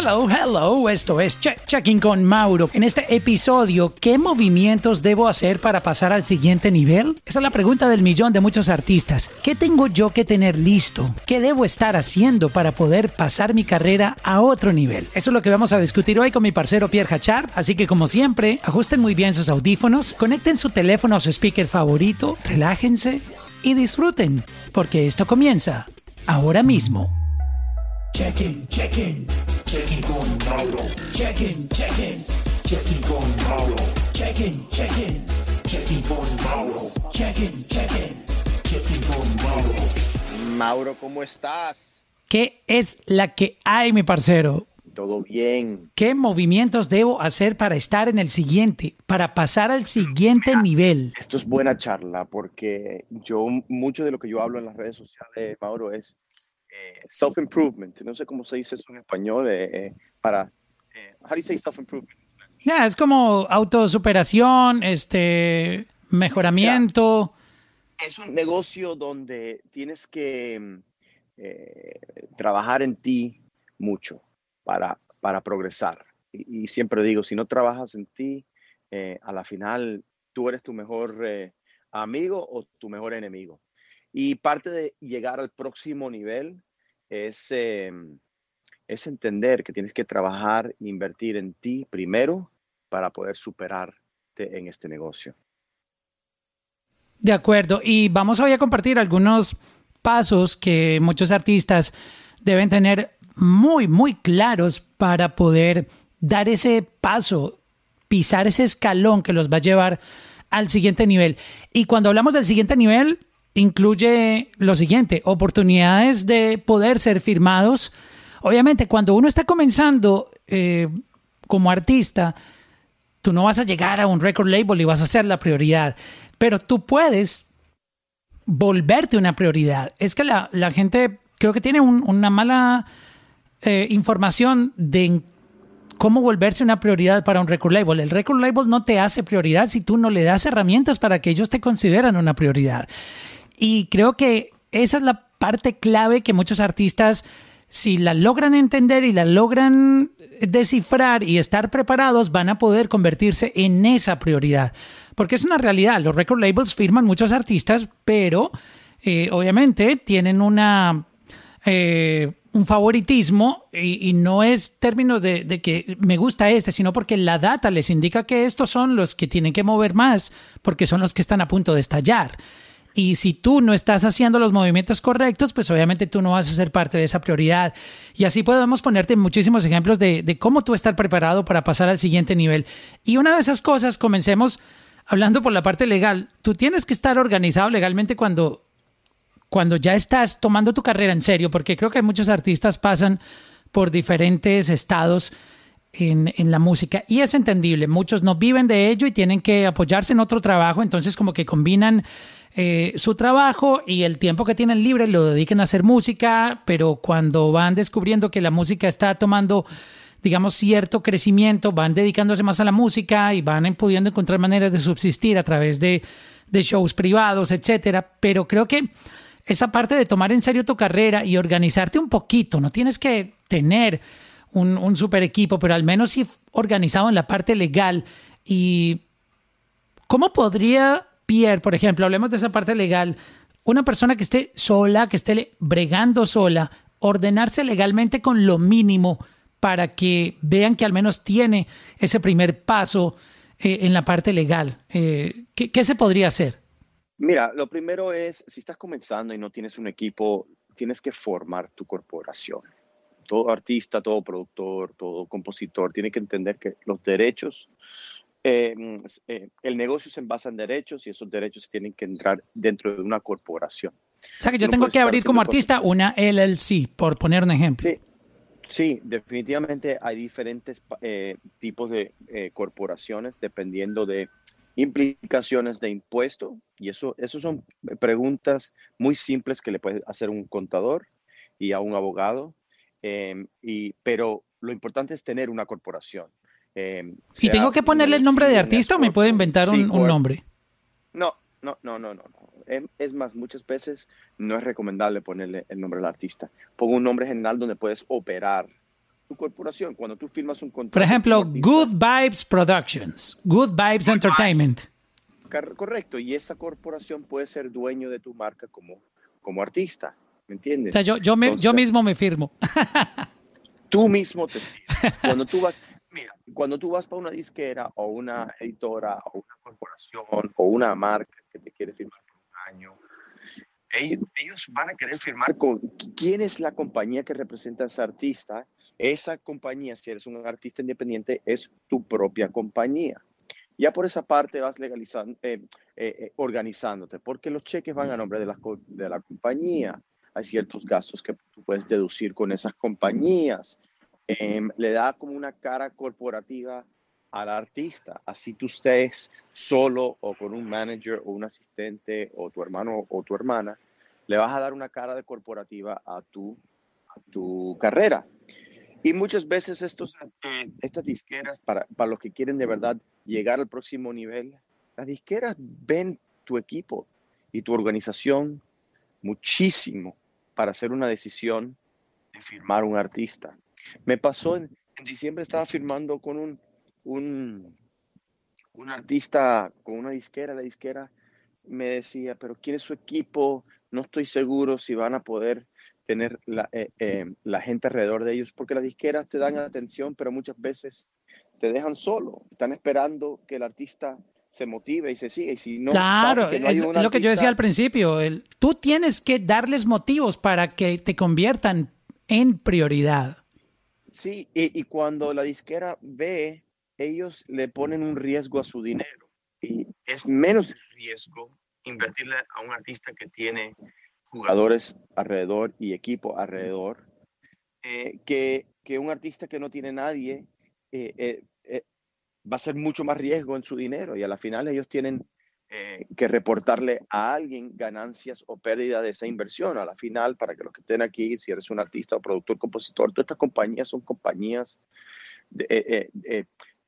Hello, hello, esto es Check Checking con Mauro. En este episodio, ¿qué movimientos debo hacer para pasar al siguiente nivel? Esa es la pregunta del millón de muchos artistas. ¿Qué tengo yo que tener listo? ¿Qué debo estar haciendo para poder pasar mi carrera a otro nivel? Eso es lo que vamos a discutir hoy con mi parcero Pierre Hachard. Así que como siempre, ajusten muy bien sus audífonos, conecten su teléfono a su speaker favorito, relájense y disfruten, porque esto comienza ahora mismo. Check-in, check-in, check-in con Mauro. Check-in, check-in, check-in con Mauro. Check-in, check-in, check-in con Mauro. Check-in, check-in, check-in con Mauro. Mauro, ¿cómo estás? ¿Qué es la que hay, mi parcero? Todo bien. ¿Qué movimientos debo hacer para estar en el siguiente, para pasar al siguiente nivel? Esto es buena charla porque yo, mucho de lo que yo hablo en las redes sociales, Mauro, es eh, self-improvement. No sé cómo se dice eso en español, eh, eh, para... eh, how do you say self-improvement? Es como autosuperación, este, mejoramiento. Es un negocio donde tienes que mm, eh, trabajar en ti mucho para, para progresar. Y, y siempre digo, si no trabajas en ti, a la final tú eres tu mejor amigo o tu mejor enemigo. Y parte de llegar al próximo nivel es, eh, es entender que tienes que trabajar e invertir en ti primero para poder superarte en este negocio. De acuerdo. Y vamos hoy a compartir algunos pasos que muchos artistas deben tener muy, muy claros para poder dar ese paso, pisar ese escalón que los va a llevar al siguiente nivel. Y cuando hablamos del siguiente nivel, incluye lo siguiente, oportunidades de poder ser firmados. Obviamente, cuando uno está comenzando eh, como artista, tú no vas a llegar a un record label y vas a ser la prioridad, pero tú puedes volverte una prioridad. Es que la, gente creo que tiene un- una mala eh, información de cómo volverse una prioridad para un record label. El record label no te hace prioridad si tú no le das herramientas para que ellos te consideran una prioridad. Y creo que esa es la parte clave que muchos artistas, si la logran entender y la logran descifrar y estar preparados, van a poder convertirse en esa prioridad. Porque es una realidad, los record labels firman muchos artistas, pero eh, obviamente tienen una... eh, un favoritismo y, no es términos de que me gusta este, sino porque la data les indica que estos son los que tienen que mover más porque son los que están a punto de estallar. Y si tú no estás haciendo los movimientos correctos, pues obviamente tú no vas a ser parte de esa prioridad. Y así podemos ponerte muchísimos ejemplos de, de cómo tú estar preparado para pasar al siguiente nivel. Y una de esas cosas, comencemos hablando por la parte legal. Tú tienes que estar organizado legalmente cuando cuando ya estás tomando tu carrera en serio, porque creo que muchos artistas pasan por diferentes estados en, en, la música y es entendible, muchos no viven de ello y tienen que apoyarse en otro trabajo, entonces como que combinan eh, su trabajo y el tiempo que tienen libre lo dedican a hacer música, pero cuando van descubriendo que la música está tomando digamos, cierto crecimiento, van dedicándose más a la música y van pudiendo encontrar maneras de subsistir a través de, de shows privados, etcétera. Pero creo que esa parte de tomar en serio tu carrera y organizarte un poquito, no tienes que tener un, un super equipo, pero al menos sí organizado en la parte legal. ¿Y cómo podría Pierre, por ejemplo, hablemos de esa parte legal, una persona que esté sola, que esté bregando sola, ordenarse legalmente con lo mínimo para que vean que al menos tiene ese primer paso eh, en la parte legal? Eh, ¿qué, ¿Qué se podría hacer? Mira, lo primero es, si estás comenzando y no tienes un equipo, tienes que formar tu corporación. Todo artista, todo productor, todo compositor tiene que entender que los derechos, eh, eh, el negocio se basa en derechos y esos derechos tienen que entrar dentro de una corporación. O sea que yo no tengo que abrir como artista una LLC, por poner un ejemplo. Sí, sí definitivamente hay diferentes eh, tipos de corporaciones dependiendo de implicaciones de impuesto y eso, eso son preguntas muy simples que le puede hacer un contador y a un abogado, eh, y, pero lo importante es tener una corporación. Eh, ¿Y tengo que ponerle el nombre de artista o me puedo inventar un, un nombre? No, no, no, no, no. Es, es, más, muchas veces no es recomendable ponerle el nombre del artista. Pongo un nombre general donde puedes operar tu corporación. Cuando tú firmas un contrato. Por ejemplo, Good Vibes Productions, Good Vibes Good Entertainment. Correcto, y esa corporación puede ser dueño de tu marca como, como artista, ¿me O entiendes? sea, yo, yo, me- yo mismo me firmo. tú mismo te firmas. Cuando tú vas, mira, cuando tú vas para una disquera o una editora o una corporación o una marca que te quiere firmar por un año, ellos, ellos van a querer firmar con quién es la compañía que representa a ese artista. Esa compañía, si eres un artista independiente, es tu propia compañía. Ya por esa parte vas legalizando, eh, eh, eh, organizándote, porque los cheques van a nombre de la, de la compañía. Hay ciertos gastos que tú puedes deducir con esas compañías. Em, le da como una cara corporativa al artista. Así tú estés solo o con un manager o un asistente o tu hermano o tu hermana, le vas a dar una cara de corporativa a tu, tu carrera. Y muchas veces estos, eh, estas disqueras, para, para los que quieren de verdad llegar al próximo nivel, las disqueras ven tu equipo y tu organización muchísimo para hacer una decisión de firmar un artista. Me pasó en, en diciembre, estaba firmando con un, un, un artista, con una disquera, la disquera me decía, pero quiere su equipo, no estoy seguro si van a poder tener la, eh, eh, la gente alrededor de ellos, porque las disqueras te dan atención, pero muchas veces te dejan solo, están esperando que el artista se motive y se siga, y si no, claro, sabe que no es lo que yo decía al principio. el- tú tienes que darles motivos para que te conviertan en prioridad. Sí, y, y cuando la disquera ve, ellos le ponen un riesgo a su dinero. Y es menos riesgo invertirle a un artista que tiene jugadores alrededor y equipo alrededor eh, que, que un artista que no tiene nadie eh, eh, va a ser mucho más riesgo en su dinero. Y a la final ellos tienen eh, que reportarle a alguien ganancias o pérdida de esa inversión. A la final, para que los que estén aquí, si eres un artista o productor, compositor, todas estas compañías son compañías de, eh, eh,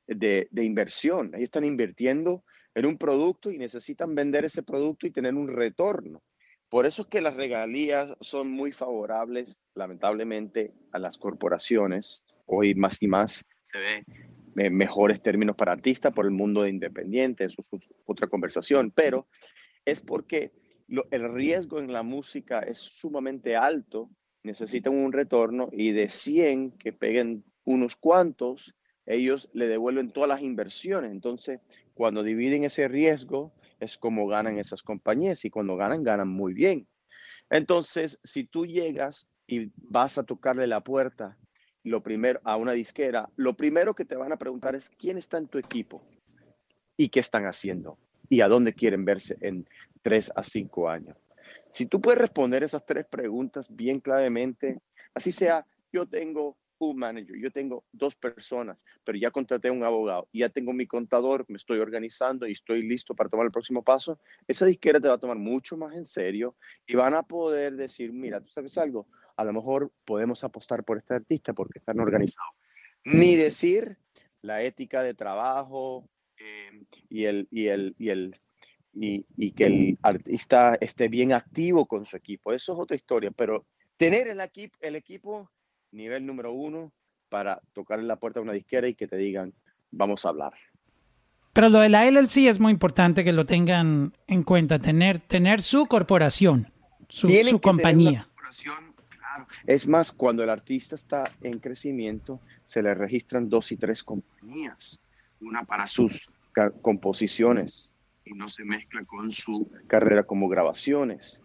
de, de inversión. Ellos están invirtiendo en un producto y necesitan vender ese producto y tener un retorno. Por eso es que las regalías son muy favorables, lamentablemente, a las corporaciones. Hoy más y más se ve eh, mejores términos para artistas por el mundo de independiente, eso es otra conversación, pero es porque el riesgo en la música es sumamente alto, necesitan un retorno y de 100 que peguen unos cuantos, ellos le devuelven todas las inversiones. Entonces, cuando dividen ese riesgo, es como ganan esas compañías y cuando ganan, ganan muy bien. Entonces, si tú llegas y vas a tocarle la puerta lo primero a una disquera, lo primero que te van a preguntar es quién está en tu equipo y qué están haciendo y a dónde quieren verse en tres a cinco años. Si tú puedes responder esas tres preguntas bien clavemente, así sea, yo tengo un manager, yo tengo dos personas, pero ya contraté un abogado, ya tengo mi contador, me estoy organizando y estoy listo para tomar el próximo paso, esa disquera te va a tomar mucho más en serio y van a poder decir, mira, tú sabes algo, a lo mejor podemos apostar por este artista porque están organizados. Ni decir la ética de trabajo eh, y, el, y, el, y, el, y, y que el artista esté bien activo con su equipo. Eso es otra historia, pero tener el, equipo el equipo nivel número uno para tocar en la puerta de una disquera y que te digan, vamos a hablar. Pero lo de la LLC es muy importante que lo tengan en cuenta, tener, tener su corporación, su, su que tener una compañía. corporación. Es más, cuando el artista está en crecimiento, se le registran dos y tres compañías. Una para sus composiciones y no se mezcla con su carrera como grabaciones.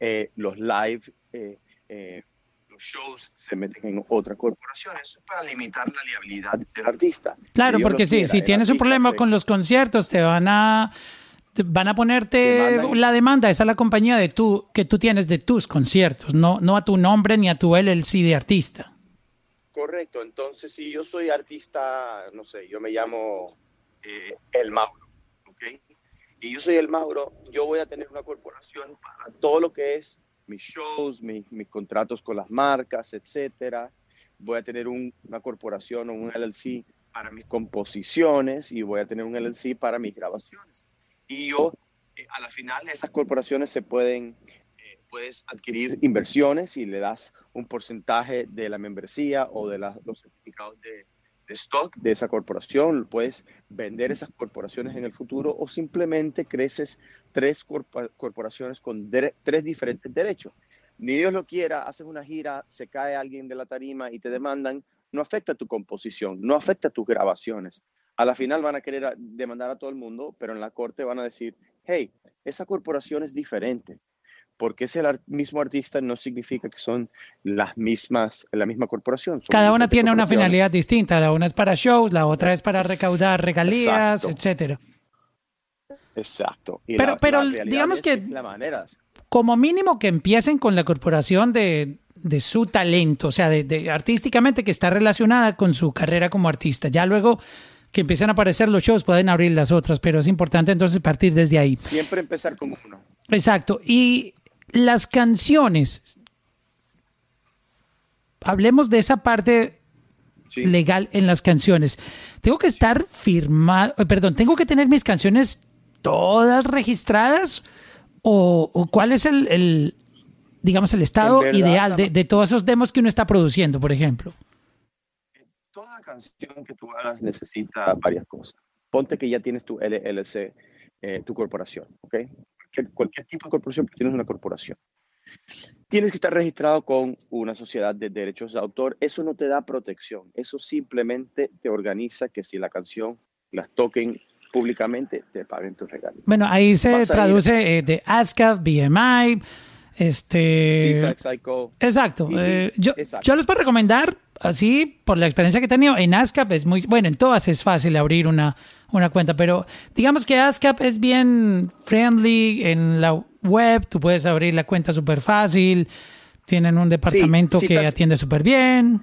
Eh, los live, eh, eh, los shows se meten en otra corporación. Eso es para limitar la liabilidad del artista. Claro, Si porque quiera, si el tienes un problema se- con los conciertos, te van a van a ponerte la demanda, esa es la compañía de tu, que tú tienes de tus conciertos, no, no a tu nombre ni a tu LLC de artista. Correcto, entonces si yo soy artista, no sé, yo me llamo eh, El Mauro, ¿ok? Y yo soy El Mauro, yo voy a tener una corporación para todo lo que es mis shows, mis, mis contratos con las marcas, etcétera. Voy a tener un- una corporación o un LLC para mis composiciones y voy a tener un LLC para mis grabaciones. Y yo, eh, a la final, esas corporaciones se pueden eh, puedes adquirir inversiones y le das un porcentaje de la membresía o de los certificados de, de stock de esa corporación. Puedes vender esas corporaciones en el futuro o simplemente creces tres corpora- corporaciones con tres diferentes derechos. Ni Dios lo quiera, haces una gira, se cae alguien de la tarima y te demandan, no afecta tu composición, no afecta tus grabaciones. A la final van a querer demandar a todo el mundo, pero en la corte van a decir, hey, esa corporación es diferente. Porque es el ar- mismo artista no significa que son las mismas, la misma corporación. son Cada una tiene una finalidad distinta. La una es para shows, la otra es para recaudar regalías, Exacto. etcétera. Exacto. Y Pero- la- pero la digamos es que- la. Como mínimo que empiecen con la corporación de, de su talento, o sea, de, de artísticamente que está relacionada con su carrera como artista. Ya luego que empiecen a aparecer los shows pueden abrir las otras, pero es importante entonces partir desde ahí. Siempre empezar con uno. Exacto. Y las canciones. Hablemos de esa parte Sí. legal en las canciones. Tengo que estar firmado, eh, perdón, tengo que tener mis canciones todas registradas o, o cuál es el, el, digamos, el estado verdad, ideal de, de todos esos demos que uno está produciendo, por ejemplo. Toda canción que tú hagas necesita varias cosas. Ponte que ya tienes tu LLC, eh, tu corporación, ¿ok? Cualquier, cualquier tipo de corporación, pero tienes una corporación. Tienes que estar registrado con una sociedad de derechos de autor. Eso no te da protección. Eso simplemente te organiza que si la canción la toquen públicamente, te paguen tus regalos. Bueno, ahí se Vas traduce eh, de ASCAP, BMI, este... Psycho. Exacto. Y- Eh, yo, exacto. yo les puedo recomendar, así, por la experiencia que he tenido, en ASCAP es muy, bueno, en todas es fácil abrir una, una cuenta, pero digamos que ASCAP es bien friendly en la web, tú puedes abrir la cuenta súper fácil, tienen un departamento si que estás- atiende súper bien.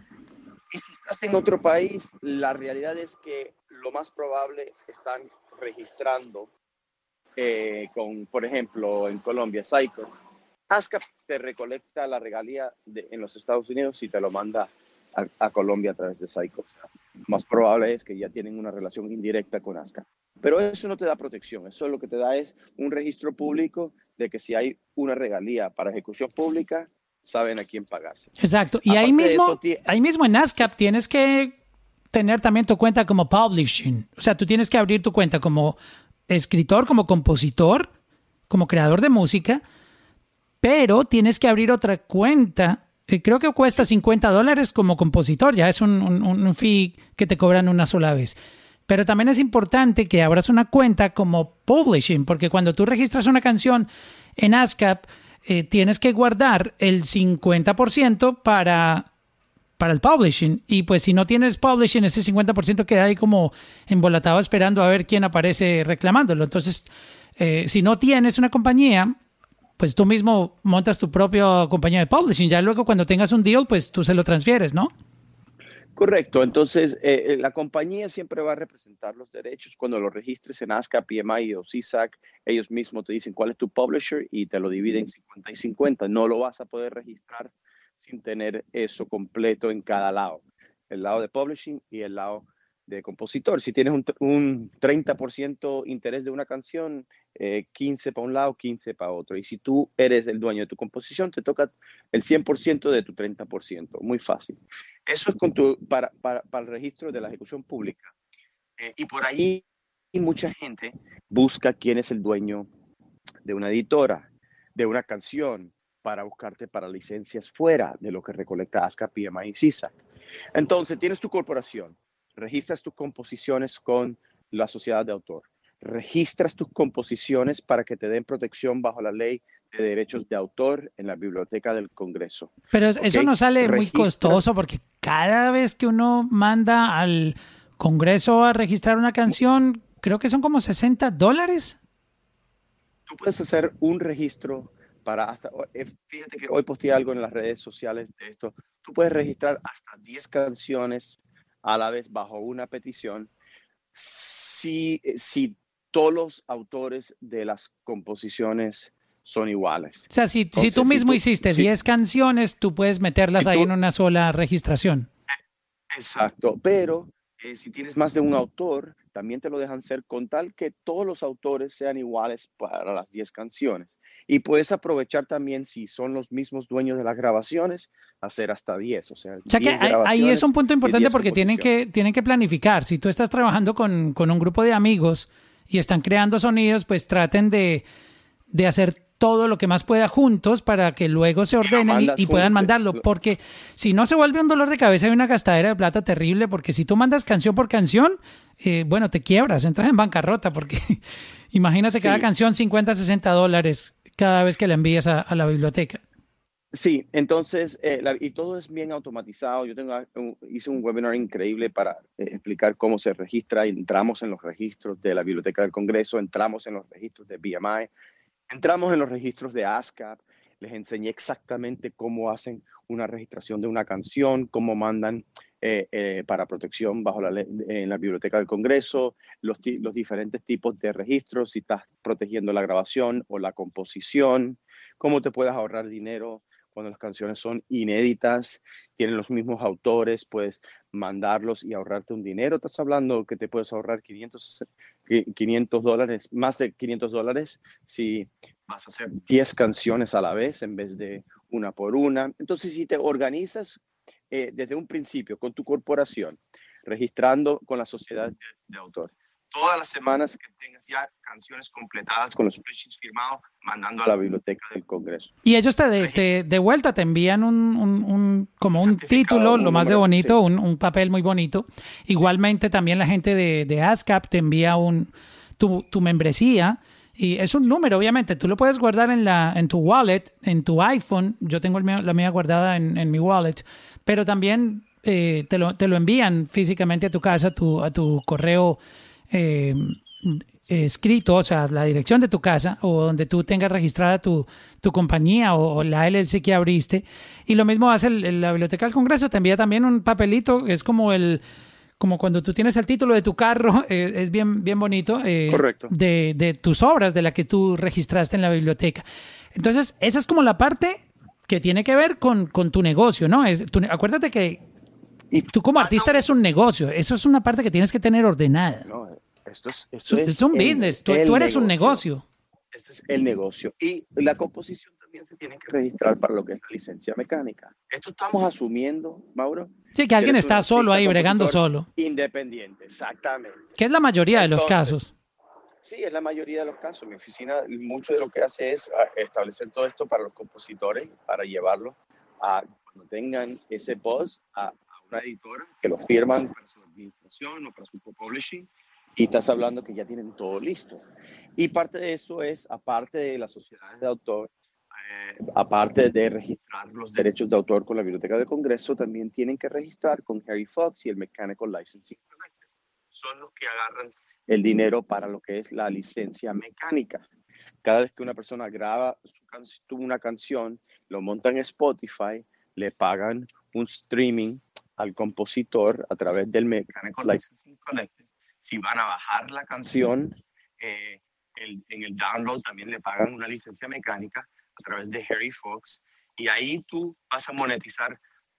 Y si estás en otro país, la realidad es que lo más probable están registrando eh, con, por ejemplo, en Colombia, Psycho. ASCAP te recolecta la regalía de- en los Estados Unidos y te lo manda a, a Colombia a través de Psycho. Más probable es que ya tienen una relación indirecta con ASCAP. Pero eso no te da protección, eso lo que te da es un registro público de que si hay una regalía para ejecución pública, saben a quién pagarse. Exacto. Y ahí Aparte mismo, eso, ahí mismo en ASCAP tienes que tener también tu cuenta como publishing. O sea, tú tienes que abrir tu cuenta como escritor, como compositor, como creador de música, pero tienes que abrir otra cuenta. Eh, Creo que cuesta 50 dólares como compositor, ya es un, fee que te cobran una sola vez. Pero también es importante que abras una cuenta como publishing, porque cuando tú registras una canción en ASCAP, eh, tienes que guardar el 50% para, para el publishing. Y pues si no tienes publishing, ese 50% queda ahí como embolatado esperando a ver quién aparece reclamándolo. Entonces, eh, si no tienes una compañía, pues tú mismo montas tu propia compañía de publishing. Ya luego cuando tengas un deal, pues tú se lo transfieres, ¿no? Correcto, entonces eh, eh, la compañía siempre va a representar los derechos. Cuando lo registres en ASCAP, PMI o CSAC, ellos mismos te dicen cuál es tu publisher y te lo dividen 50 y 50. No lo vas a poder registrar sin tener eso completo en cada lado, el lado de publishing y el lado de compositor. Si tienes un, un 30% interés de una canción, eh, 15 para un lado, 15 para otro. Y si tú eres el dueño de tu composición, te toca el 100% de tu 30%. Muy fácil. Eso es con tu, para, para, para el registro de la ejecución pública. Eh, y por ahí mucha gente busca quién es el dueño de una editora, de una canción, para buscarte para licencias fuera de lo que recolecta ASCA, PMI y CISAC. Entonces, tienes tu corporación, registras tus composiciones con la sociedad de autor, registras tus composiciones para que te den protección bajo la ley de derechos de autor en la biblioteca del Congreso. Pero eso no sale muy registras- costoso porque cada vez que uno manda al Congreso a registrar una canción, creo que son como 60 dólares. Tú puedes hacer un registro para hasta, eh, fíjate que hoy posteé algo en las redes sociales de esto, tú puedes registrar hasta 10 canciones a la vez bajo una petición si, eh, si todos los autores de las composiciones son iguales. O sea, si, si tú si mismo tú- hiciste si- 10 canciones, tú puedes meterlas si ahí tú- en una sola registración. Exacto, pero Eh, si tienes más de un autor, también te lo dejan ser con tal que todos los autores sean iguales para las 10 canciones. Y puedes aprovechar también, si son los mismos dueños de las grabaciones, hacer hasta 10. O sea, O sea que 10 ahí- es un punto importante 10 porque tienen que, tienen que planificar. Si tú estás trabajando con, con un grupo de amigos y están creando sonidos, pues traten de, de hacer todo lo que más pueda juntos para que luego se ordenen y, puedan mandarlo. Lo- Porque si no se vuelve un dolor de cabeza y una gastadera de plata terrible, porque si tú mandas canción por canción, eh, bueno, te quiebras, entras en bancarrota, porque imagínate cada canción 50, 60 dólares cada vez que la envías a, a la biblioteca. Sí, entonces, eh, la- y todo es bien automatizado. Yo tengo, un- hice un webinar increíble para eh, explicar cómo se registra. Entramos en los registros de la Biblioteca del Congreso, entramos en los registros de BMI, entramos en los registros de ASCAP. Les enseñé exactamente cómo hacen una registración de una canción, cómo mandan eh, eh, para protección bajo la ley en la Biblioteca del Congreso, los, los diferentes tipos de registros, si estás protegiendo la grabación o la composición, cómo te puedes ahorrar dinero cuando las canciones son inéditas, tienen los mismos autores, puedes mandarlos y ahorrarte un dinero. Estás hablando que te puedes ahorrar 500, qui- 500 dólares, más de 500 dólares si vas a hacer 10 canciones a la vez en vez de una por una. Entonces, si te organizas eh, desde un principio con tu corporación, registrando con la sociedad de, de autor, todas las semanas que tengas ya canciones completadas con los spreadsheets firmados, mandando a la biblioteca del Congreso. Y ellos te de, te- de vuelta te envían un, un- un- como un título, lo más de bonito, sí. un, un papel muy bonito. Igualmente también la gente de, de ASCAP te envía un tu, tu membresía y es un número, obviamente. Tú lo puedes guardar en la en tu wallet, en tu iPhone. Yo tengo el mío- la mía guardada en, en mi wallet, pero también eh, te, lo, te lo envían físicamente a tu casa, tu, a tu correo eh, escrito, o sea, la dirección de tu casa o donde tú tengas registrada tu, tu compañía o, o la LLC que abriste. Y lo mismo hace el- el- la Biblioteca del Congreso, te envía también un papelito, es como el como cuando tú tienes el título de tu carro, eh, es bien, bien bonito, eh, Correcto. De, de tus obras, de la que tú registraste en la biblioteca. Entonces, esa es como la parte que tiene que ver con, con tu negocio, ¿no? Es, tu- acuérdate que tú como artista eres un negocio, eso es una parte que tienes que tener ordenada. No, esto es, Es, esto es un el- business, tú, tú eres un negocio. Este es el negocio. Y la composición también se tiene que registrar para lo que es la licencia mecánica. Esto estamos asumiendo, Mauro. Sí, que alguien está solo ahí bregando solo, Independiente, exactamente. que es la mayoría de los Entonces, casos. Sí, es la mayoría de los casos. Mi oficina, mucho de lo que hace es ah, establecer todo esto para los compositores, para llevarlo a cuando tengan ese post a, a una editora que lo firman para su administración o para su publishing y estás hablando que ya tienen todo listo. Y parte de eso es, aparte de las sociedades de autor, eh, aparte de registrar los derechos de autor con la Biblioteca del Congreso, también tienen que registrar con Harry Fox y el Mechanical Licensing Collective. Son los que agarran el dinero para lo que es la licencia mecánica. Cada vez que una persona graba su can- una canción, lo monta en Spotify, le pagan un streaming al compositor a través del Mechanical Licensing Collective. Si van a bajar la canción, eh, el- en el download también le pagan una licencia mecánica a través de Harry Fox. Y ahí tú vas a monetizar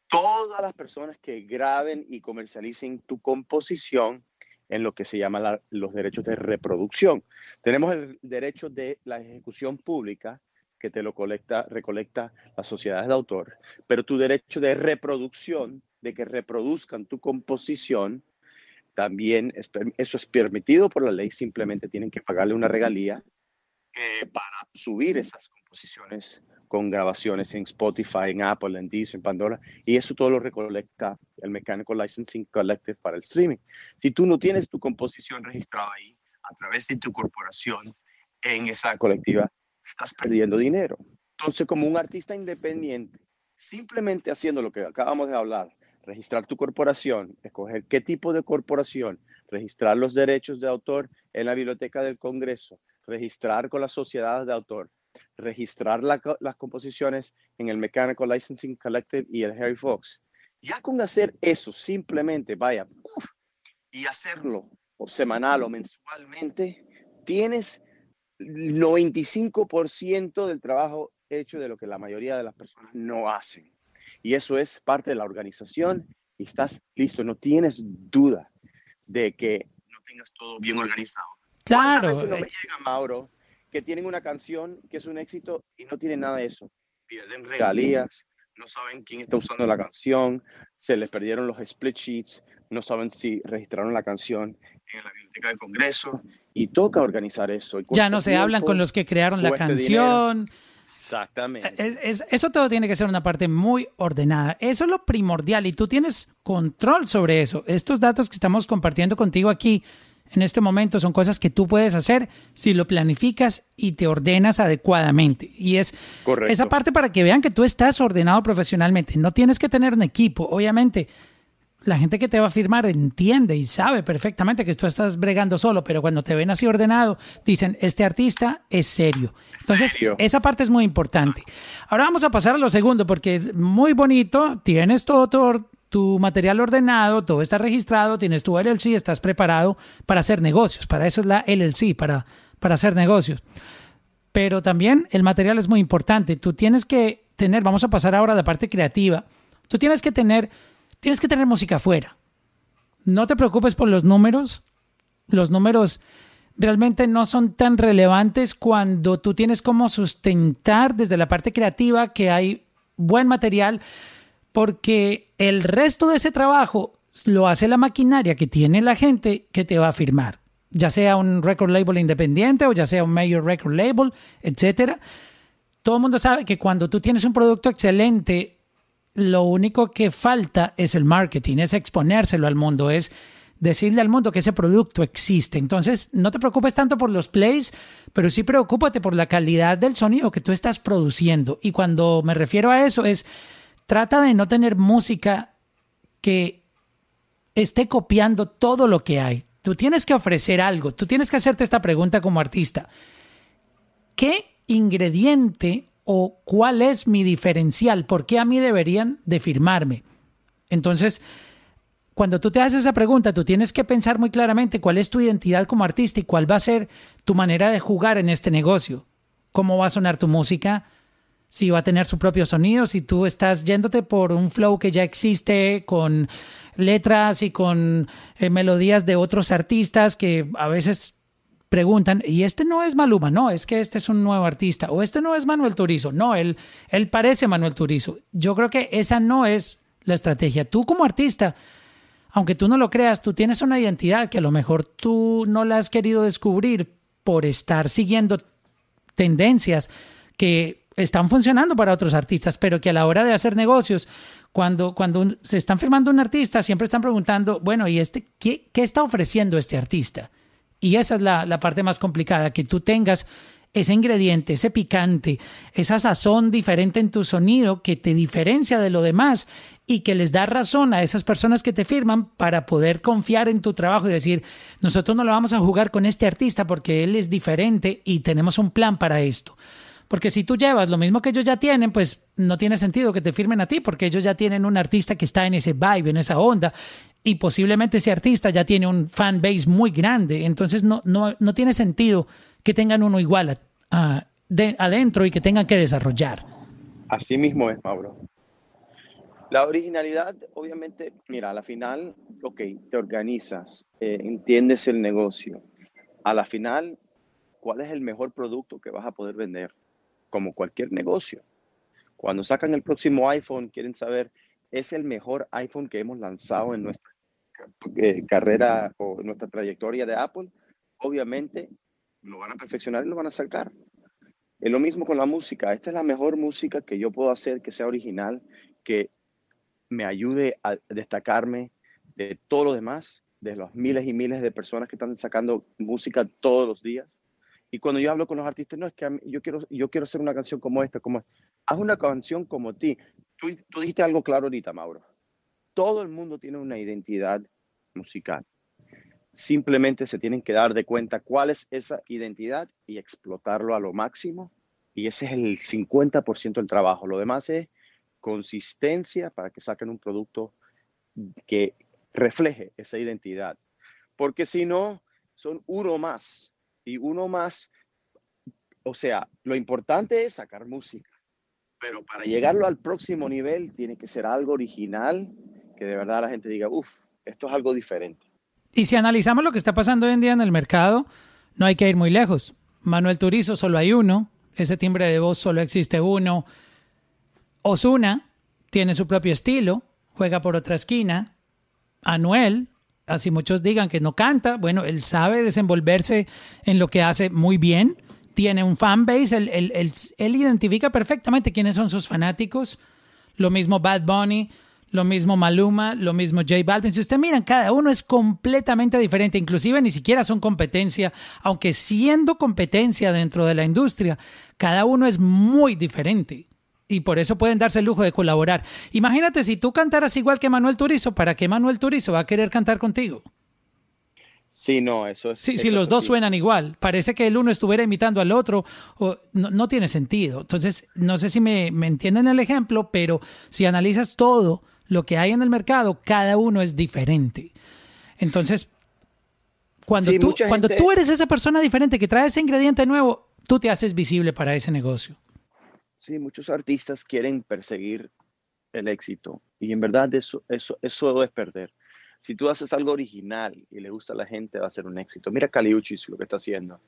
todas las personas que graben y comercialicen tu composición en lo que se llama la- los derechos de reproducción. Tenemos el derecho de la ejecución pública, que te lo colecta, recolecta las sociedades de autor, pero tu derecho de reproducción, de que reproduzcan tu composición, también es per- eso es permitido por la ley, simplemente tienen que pagarle una regalía eh, para subir esas composiciones con grabaciones en Spotify, en Apple, en Deezer, en Pandora, y eso todo lo recolecta el Mechanical Licensing Collective para el streaming. Si tú no tienes tu composición registrada ahí a través de tu corporación en esa colectiva, estás perdiendo dinero. Entonces, como un artista independiente, simplemente haciendo lo que acabamos de hablar, registrar tu corporación, escoger qué tipo de corporación, registrar los derechos de autor en la biblioteca del Congreso, registrar con las sociedades de autor, registrar las composiciones en el Mechanical Licensing Collective y el Harry Fox. Ya con hacer eso, simplemente vaya y hacerlo o semanal o mensualmente, tienes 95% del trabajo hecho de lo que la mayoría de las personas no hacen. Y eso es parte de la organización y estás listo, no tienes duda de que no tengas todo bien organizado. Claro. Veces no me eh, llega, Mauro, que tienen una canción que es un éxito y no tienen nada de eso. Pierden regalías, no saben quién está usando la canción, se les perdieron los split sheets, no saben si registraron la canción en la biblioteca del Congreso y toca organizar eso. y ya no se hablan tiempo, con los que crearon la canción. Exactamente. Es- es- eso todo tiene que ser una parte muy ordenada. Eso es lo primordial y tú tienes control sobre eso. Estos datos que estamos compartiendo contigo aquí en este momento son cosas que tú puedes hacer si lo planificas y te ordenas adecuadamente. Y es Correcto. esa parte para que vean que tú estás ordenado profesionalmente. No tienes que tener un equipo. Obviamente, la gente que te va a firmar entiende y sabe perfectamente que tú estás bregando solo, pero cuando te ven así ordenado, dicen, este artista es serio. Entonces, Serio. esa parte es muy importante. Ahora vamos a pasar a lo segundo, porque es muy bonito, tienes todo, tu- tu material ordenado, todo está registrado, tienes tu LLC, estás preparado para hacer negocios. Para eso es la LLC, para, para hacer negocios pero también el material es muy importante. Tú tienes que tener, vamos a pasar ahora a la parte creativa. Tú tienes que tener, tienes que tener música afuera. No te preocupes por los números. Los números realmente no son tan relevantes cuando tú tienes como sustentar desde la parte creativa que hay buen material, porque el resto de ese trabajo lo hace la maquinaria que tiene la gente que te va a firmar, ya sea un record label independiente o ya sea un major record label, etcétera. Todo el mundo sabe que cuando tú tienes un producto excelente, lo único que falta es el marketing, es exponérselo al mundo, es decirle al mundo que ese producto existe. Entonces, no te preocupes tanto por los plays, pero sí preocúpate por la calidad del sonido que tú estás produciendo. Y cuando me refiero a eso es, trata de no tener música que esté copiando todo lo que hay. Tú tienes que ofrecer algo, tú tienes que hacerte esta pregunta como artista. ¿Qué ingrediente o cuál es mi diferencial? ¿Por qué a mí deberían de firmarme? Entonces, cuando tú te haces esa pregunta, tú tienes que pensar muy claramente cuál es tu identidad como artista y cuál va a ser tu manera de jugar en este negocio. ¿Cómo va a sonar tu música? Si va a tener su propio sonido, si tú estás yéndote por un flow que ya existe con letras y con eh, melodías de otros artistas que a veces preguntan, y este no es Maluma, no, es que este es un nuevo artista, o este no es Manuel Turizo, no, él, él parece Manuel Turizo. Yo creo que esa no es la estrategia. Tú como artista, aunque tú no lo creas, tú tienes una identidad que a lo mejor tú no la has querido descubrir por estar siguiendo tendencias que están funcionando para otros artistas, pero que a la hora de hacer negocios, cuando, cuando se están firmando un artista, siempre están preguntando, bueno, ¿y este qué, qué está ofreciendo este artista? Y esa es la, la parte más complicada, que tú tengas ese ingrediente, ese picante, esa sazón diferente en tu sonido que te diferencia de lo demás y que les da razón a esas personas que te firman para poder confiar en tu trabajo y decir, nosotros no lo vamos a jugar con este artista porque él es diferente y tenemos un plan para esto. Porque si tú llevas lo mismo que ellos ya tienen, pues no tiene sentido que te firmen a ti, porque ellos ya tienen un artista que está en ese vibe, en esa onda, y posiblemente ese artista ya tiene un fan base muy grande. Entonces no, no, no tiene sentido que tengan uno igual adentro y que tengan que desarrollar. Así mismo es, Mauro. La originalidad, obviamente, mira, a la final, ok, te organizas, eh, entiendes el negocio. A la final, ¿cuál es el mejor producto que vas a poder vender? Como cualquier negocio. Cuando sacan el próximo iPhone, quieren saber, ¿es el mejor iPhone que hemos lanzado en nuestra eh, carrera o nuestra trayectoria de Apple? Obviamente, lo van a perfeccionar y lo van a sacar. Es lo mismo con la música. Esta es la mejor música que yo puedo hacer, que sea original, que me ayude a destacarme de todo lo demás, de los miles y miles de personas que están sacando música todos los días. Y cuando yo hablo con los artistas, no es que yo quiero, yo quiero hacer una canción como esta, como haz una canción como ti. Tú, tú dijiste algo claro ahorita, Mauro. Todo el mundo tiene una identidad musical. Simplemente se tienen que dar de cuenta cuál es esa identidad y explotarlo a lo máximo. Y ese es el 50% del trabajo. Lo demás es consistencia para que saquen un producto que refleje esa identidad. Porque si no, son uno más. Y uno más, o sea, lo importante es sacar música. Pero para llegarlo al próximo nivel, tiene que ser algo original, que de verdad la gente diga, uff, esto es algo diferente. Y si analizamos lo que está pasando hoy en día en el mercado, no hay que ir muy lejos. Manuel Turizo solo hay uno, ese timbre de voz solo existe uno. Osuna tiene su propio estilo, juega por otra esquina. Anuel, así muchos digan que no canta, bueno, él sabe desenvolverse en lo que hace muy bien. Tiene un fanbase, él, él, él, él identifica perfectamente quiénes son sus fanáticos. Lo mismo Bad Bunny, lo mismo Maluma, lo mismo J Balvin. Si usted miran, cada uno es completamente diferente, inclusive ni siquiera son competencia, aunque siendo competencia dentro de la industria, cada uno es muy diferente. Y por eso pueden darse el lujo de colaborar. Imagínate si tú cantaras igual que Manuel Turizo, ¿para qué Manuel Turizo va a querer cantar contigo? Sí, no, eso es. Sí, eso si los dos suenan igual, parece que el uno estuviera imitando al otro, o, no, no tiene sentido. Entonces, no sé si me, me entienden el ejemplo, pero si analizas todo lo que hay en el mercado, cada uno es diferente. Entonces, cuando, Sí, tú, cuando gente- tú eres esa persona diferente que trae ese ingrediente nuevo, tú te haces visible para ese negocio. Sí, muchos artistas quieren perseguir el éxito y en verdad eso, eso, eso es perder. Si tú haces algo original y le gusta a la gente, va a ser un éxito. Mira Caliuchis lo que está haciendo.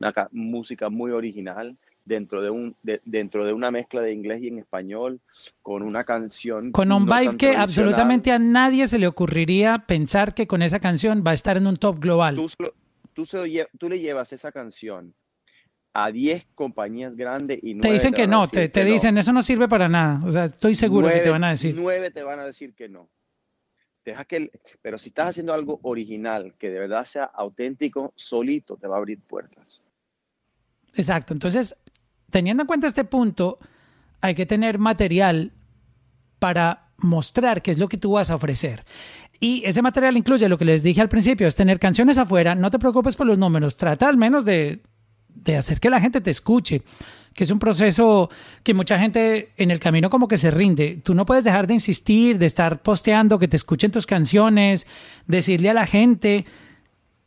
Una ca- música muy original dentro de, un, de- dentro de una mezcla de inglés y en español con una canción. Con un no vibe que absolutamente a nadie se le ocurriría pensar que con esa canción va a estar en un top global. Tú, tú, se le llevas esa canción a 10 compañías grandes y Te dicen que no, te, te que no. dicen, eso no sirve para nada. O sea, estoy seguro que te van a decir. Nueve te van a decir que no. Deja que pero si estás haciendo algo original, que de verdad sea auténtico, solito te va a abrir puertas. Exacto. Entonces, teniendo en cuenta este punto, hay que tener material para mostrar qué es lo que tú vas a ofrecer. Y ese material incluye lo que les dije al principio, es tener canciones afuera, no te preocupes por los números, trata al menos de, de hacer que la gente te escuche, que es un proceso que mucha gente en el camino como que se rinde. Tú no puedes dejar de insistir, de estar posteando, que te escuchen tus canciones, decirle a la gente,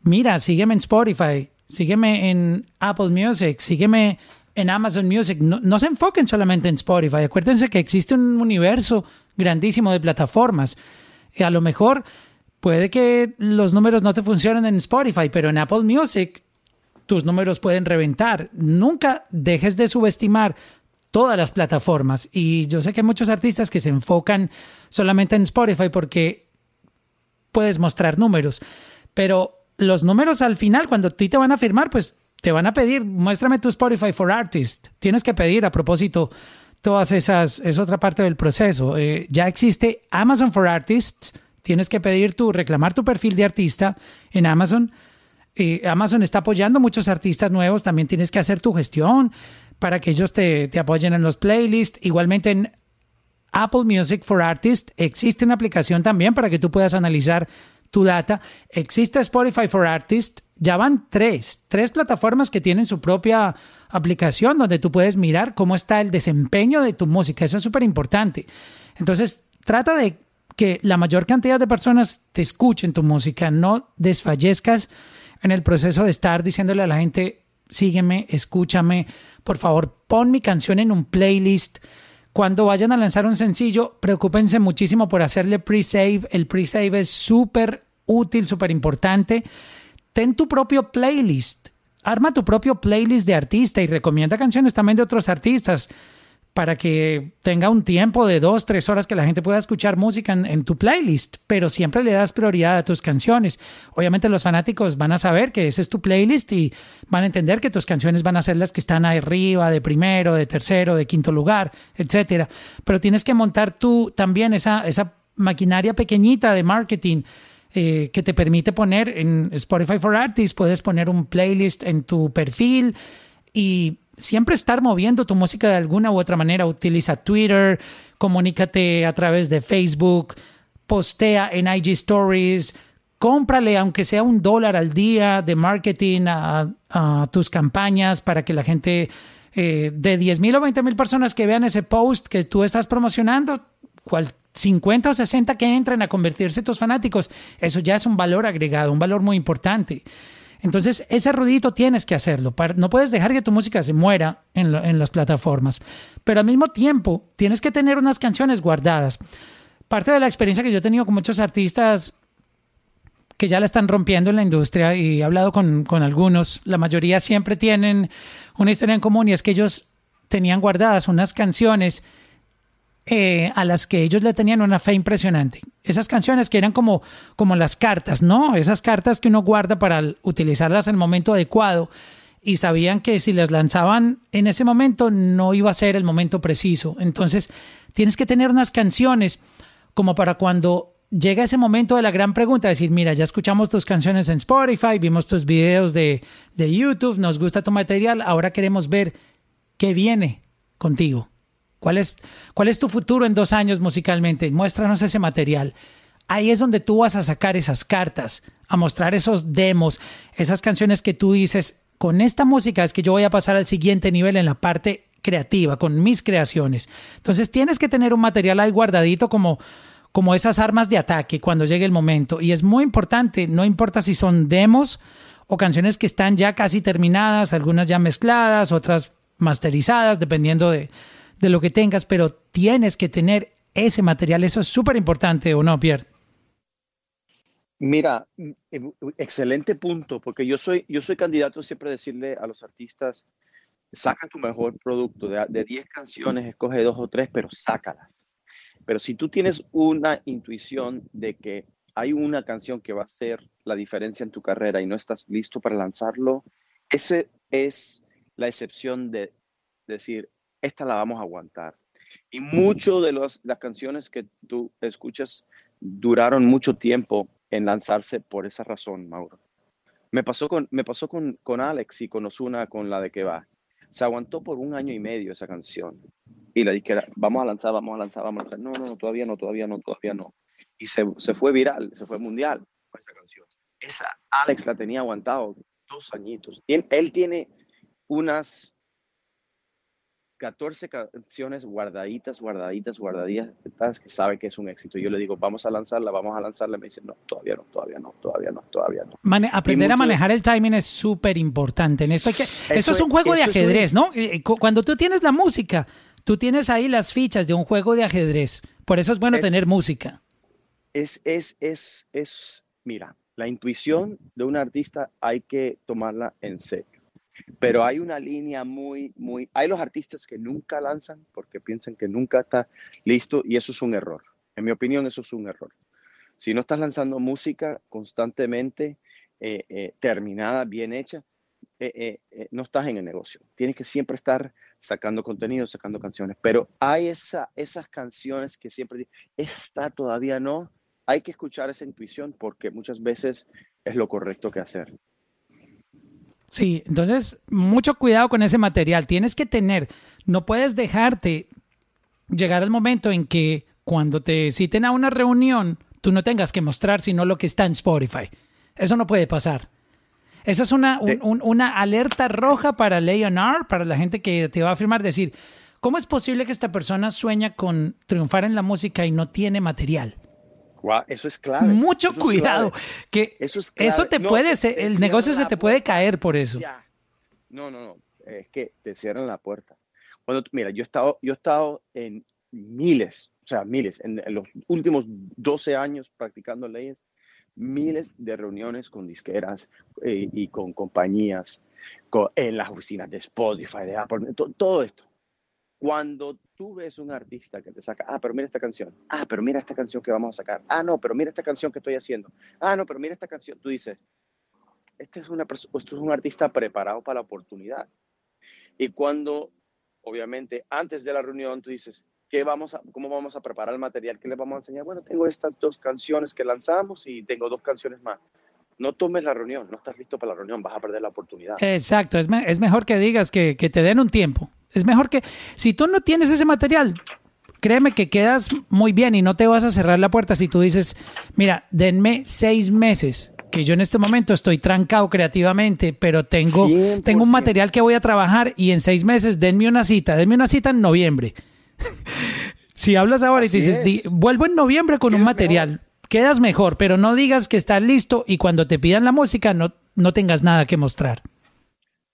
mira, sígueme en Spotify, sígueme en Apple Music, sígueme en Amazon Music. No, se enfoquen solamente en Spotify. Acuérdense que existe un universo grandísimo de plataformas. Y a lo mejor puede que los números no te funcionen en Spotify, pero en Apple Music tus números pueden reventar. Nunca dejes de subestimar todas las plataformas. Y yo sé que hay muchos artistas que se enfocan solamente en Spotify porque puedes mostrar números. Pero los números al final, cuando a te van a firmar, pues te van a pedir, muéstrame tu Spotify for Artists. Tienes que pedir a propósito todas esas, es otra parte del proceso. Eh, ya existe Amazon for Artists. Tienes que pedir tu, reclamar tu perfil de artista en Amazon. Eh, Amazon está apoyando muchos artistas nuevos. También tienes que hacer tu gestión para que ellos te, te apoyen en los playlists. Igualmente en Apple Music for Artists existe una aplicación también para que tú puedas analizar tu data. Existe Spotify for Artists. Ya van tres, tres plataformas que tienen su propia aplicación donde tú puedes mirar cómo está el desempeño de tu música. Eso es súper importante. Entonces, trata de que la mayor cantidad de personas te escuchen tu música. No desfallezcas en el proceso de estar diciéndole a la gente, sígueme, escúchame, por favor, pon mi canción en un playlist. Cuando vayan a lanzar un sencillo, preocúpense muchísimo por hacerle pre-save. El pre-save es súper útil, súper importante. Ten tu propio playlist. Arma tu propio playlist de artista y recomienda canciones también de otros artistas para que tenga un tiempo de dos, tres horas que la gente pueda escuchar música en, tu playlist, pero siempre le das prioridad a tus canciones. Obviamente los fanáticos van a saber que ese es tu playlist y van a entender que tus canciones van a ser las que están arriba, de primero, de tercero, de quinto lugar, etcétera. Pero tienes que montar tú también esa, esa maquinaria pequeñita de marketing eh, que te permite poner en Spotify for Artists, puedes poner un playlist en tu perfil y siempre estar moviendo tu música de alguna u otra manera. Utiliza Twitter, comunícate a través de Facebook, postea en IG Stories, cómprale aunque sea un dólar al día de marketing a, tus campañas para que la gente eh, de 10 mil o 20 mil personas que vean ese post que tú estás promocionando, cual, 50 o 60 que entren a convertirse tus fanáticos, eso ya es un valor agregado, un valor muy importante. Entonces, ese ruidito tienes que hacerlo. No puedes dejar que tu música se muera en, en, las plataformas. Pero al mismo tiempo, tienes que tener unas canciones guardadas. Parte de la experiencia que yo he tenido con muchos artistas que ya la están rompiendo en la industria y he hablado con, con algunos, la mayoría siempre tienen una historia en común y es que ellos tenían guardadas unas canciones eh, a las que ellos le tenían una fe impresionante. Esas canciones que eran como, como las cartas, ¿no? Esas cartas que uno guarda para utilizarlas en el momento adecuado y sabían que si las lanzaban en ese momento no iba a ser el momento preciso. Entonces tienes que tener unas canciones como para cuando llega ese momento de la gran pregunta, decir, mira, ya escuchamos tus canciones en Spotify, vimos tus videos de, de YouTube, nos gusta tu material, ahora queremos ver qué viene contigo. ¿Cuál es, ¿Cuál es tu futuro en dos años musicalmente? Muéstranos ese material. Ahí es donde tú vas a sacar esas cartas, a mostrar esos demos, esas canciones que tú dices, con esta música es que yo voy a pasar al siguiente nivel en la parte creativa, con mis creaciones. Entonces tienes que tener un material ahí guardadito como, como esas armas de ataque cuando llegue el momento. Y es muy importante, no importa si son demos o canciones que están ya casi terminadas, algunas ya mezcladas, otras masterizadas, dependiendo de, de lo que tengas, pero tienes que tener ese material. Eso es súper importante, ¿o no, Pierre? Mira, eh, excelente punto, porque yo soy, yo soy candidato siempre a decirle a los artistas, saca tu mejor producto, de 10 canciones, escoge dos o tres, pero sácalas. Pero si tú tienes una intuición de que hay una canción que va a ser la diferencia en tu carrera y no estás listo para lanzarlo, ese es la excepción de decir, esta la vamos a aguantar. Y muchas de las canciones que tú escuchas duraron mucho tiempo en lanzarse por esa razón, Mauro. Me pasó con, me pasó con, con Alex y con Osuna, con la de que va. Se aguantó por un año y medio esa canción. Y la dije, vamos a lanzar, vamos a lanzar, vamos a lanzar. No, no, no, todavía no, todavía no, todavía no. Y se, se fue viral, se fue mundial esa canción. Esa Alex la tenía aguantado dos añitos. Él tiene unas 14 canciones guardaditas, guardaditas, guardaditas, que sabe que es un éxito. Yo le digo, vamos a lanzarla, vamos a lanzarla. Me dice, no, todavía no, todavía no, todavía no, todavía no. aprender a manejar el timing es súper importante. En esto, que, eso, es un juego de ajedrez, ¿no? Cuando tú tienes la música, tú tienes ahí las fichas de un juego de ajedrez. Por eso es bueno tener música. Es, es, es, es, mira, la intuición de un artista hay que tomarla en serio pero hay una línea muy, muy... Hay los artistas que nunca lanzan porque piensan que nunca está listo y eso es un error. En mi opinión, eso es un error. Si no estás lanzando música constantemente, eh, eh, terminada, bien hecha, eh, no estás en el negocio. Tienes que siempre estar sacando contenido, sacando canciones. Pero hay esa, esas canciones que siempre esta todavía no. Hay que escuchar esa intuición porque muchas veces es lo correcto que hacer. Sí, entonces mucho cuidado con ese material. Tienes que tener, no puedes dejarte llegar al momento en que cuando te citen a una reunión, tú no tengas que mostrar sino lo que está en Spotify. Eso no puede pasar. Eso es una, una alerta roja para Leonard, para la gente que te va a afirmar, decir, ¿cómo es posible que esta persona sueña con triunfar en la música y no tiene material? Eso es clave. Mucho cuidado. Que eso, eso te puede, el negocio se te puede caer por eso. No, no, no. Es que te cierran la puerta. Cuando, mira, yo he estado, yo he estado en miles, o sea, miles, en, los últimos 12 años practicando leyes, miles de reuniones con disqueras eh, y con compañías, en las oficinas de Spotify, de Apple, todo esto. Cuando tú ves un artista que te saca, ah, pero mira esta canción, ah, pero mira esta canción que vamos a sacar, ah, no, pero mira esta canción que estoy haciendo, ah, no, pero mira esta canción, tú dices, este es, una esto es un artista preparado para la oportunidad. Y cuando, obviamente, antes de la reunión, tú dices, ¿qué vamos a, ¿cómo vamos a preparar el material? ¿Qué le vamos a enseñar? Bueno, tengo estas dos canciones que lanzamos y tengo dos canciones más. No tomes la reunión, no estás listo para la reunión, vas a perder la oportunidad. Exacto, es, es mejor que digas que, que te den un tiempo. Es mejor que, si tú no tienes ese material, créeme que quedas muy bien y no te vas a cerrar la puerta si tú dices, mira, denme seis meses, que yo en este momento estoy trancado creativamente, pero tengo, tengo un material que voy a trabajar y en seis meses denme una cita, denme una cita en noviembre. si hablas ahora y te dices, vuelvo en noviembre con un material, quedas mejor, pero no digas que estás listo y cuando te pidan la música no, no tengas nada que mostrar.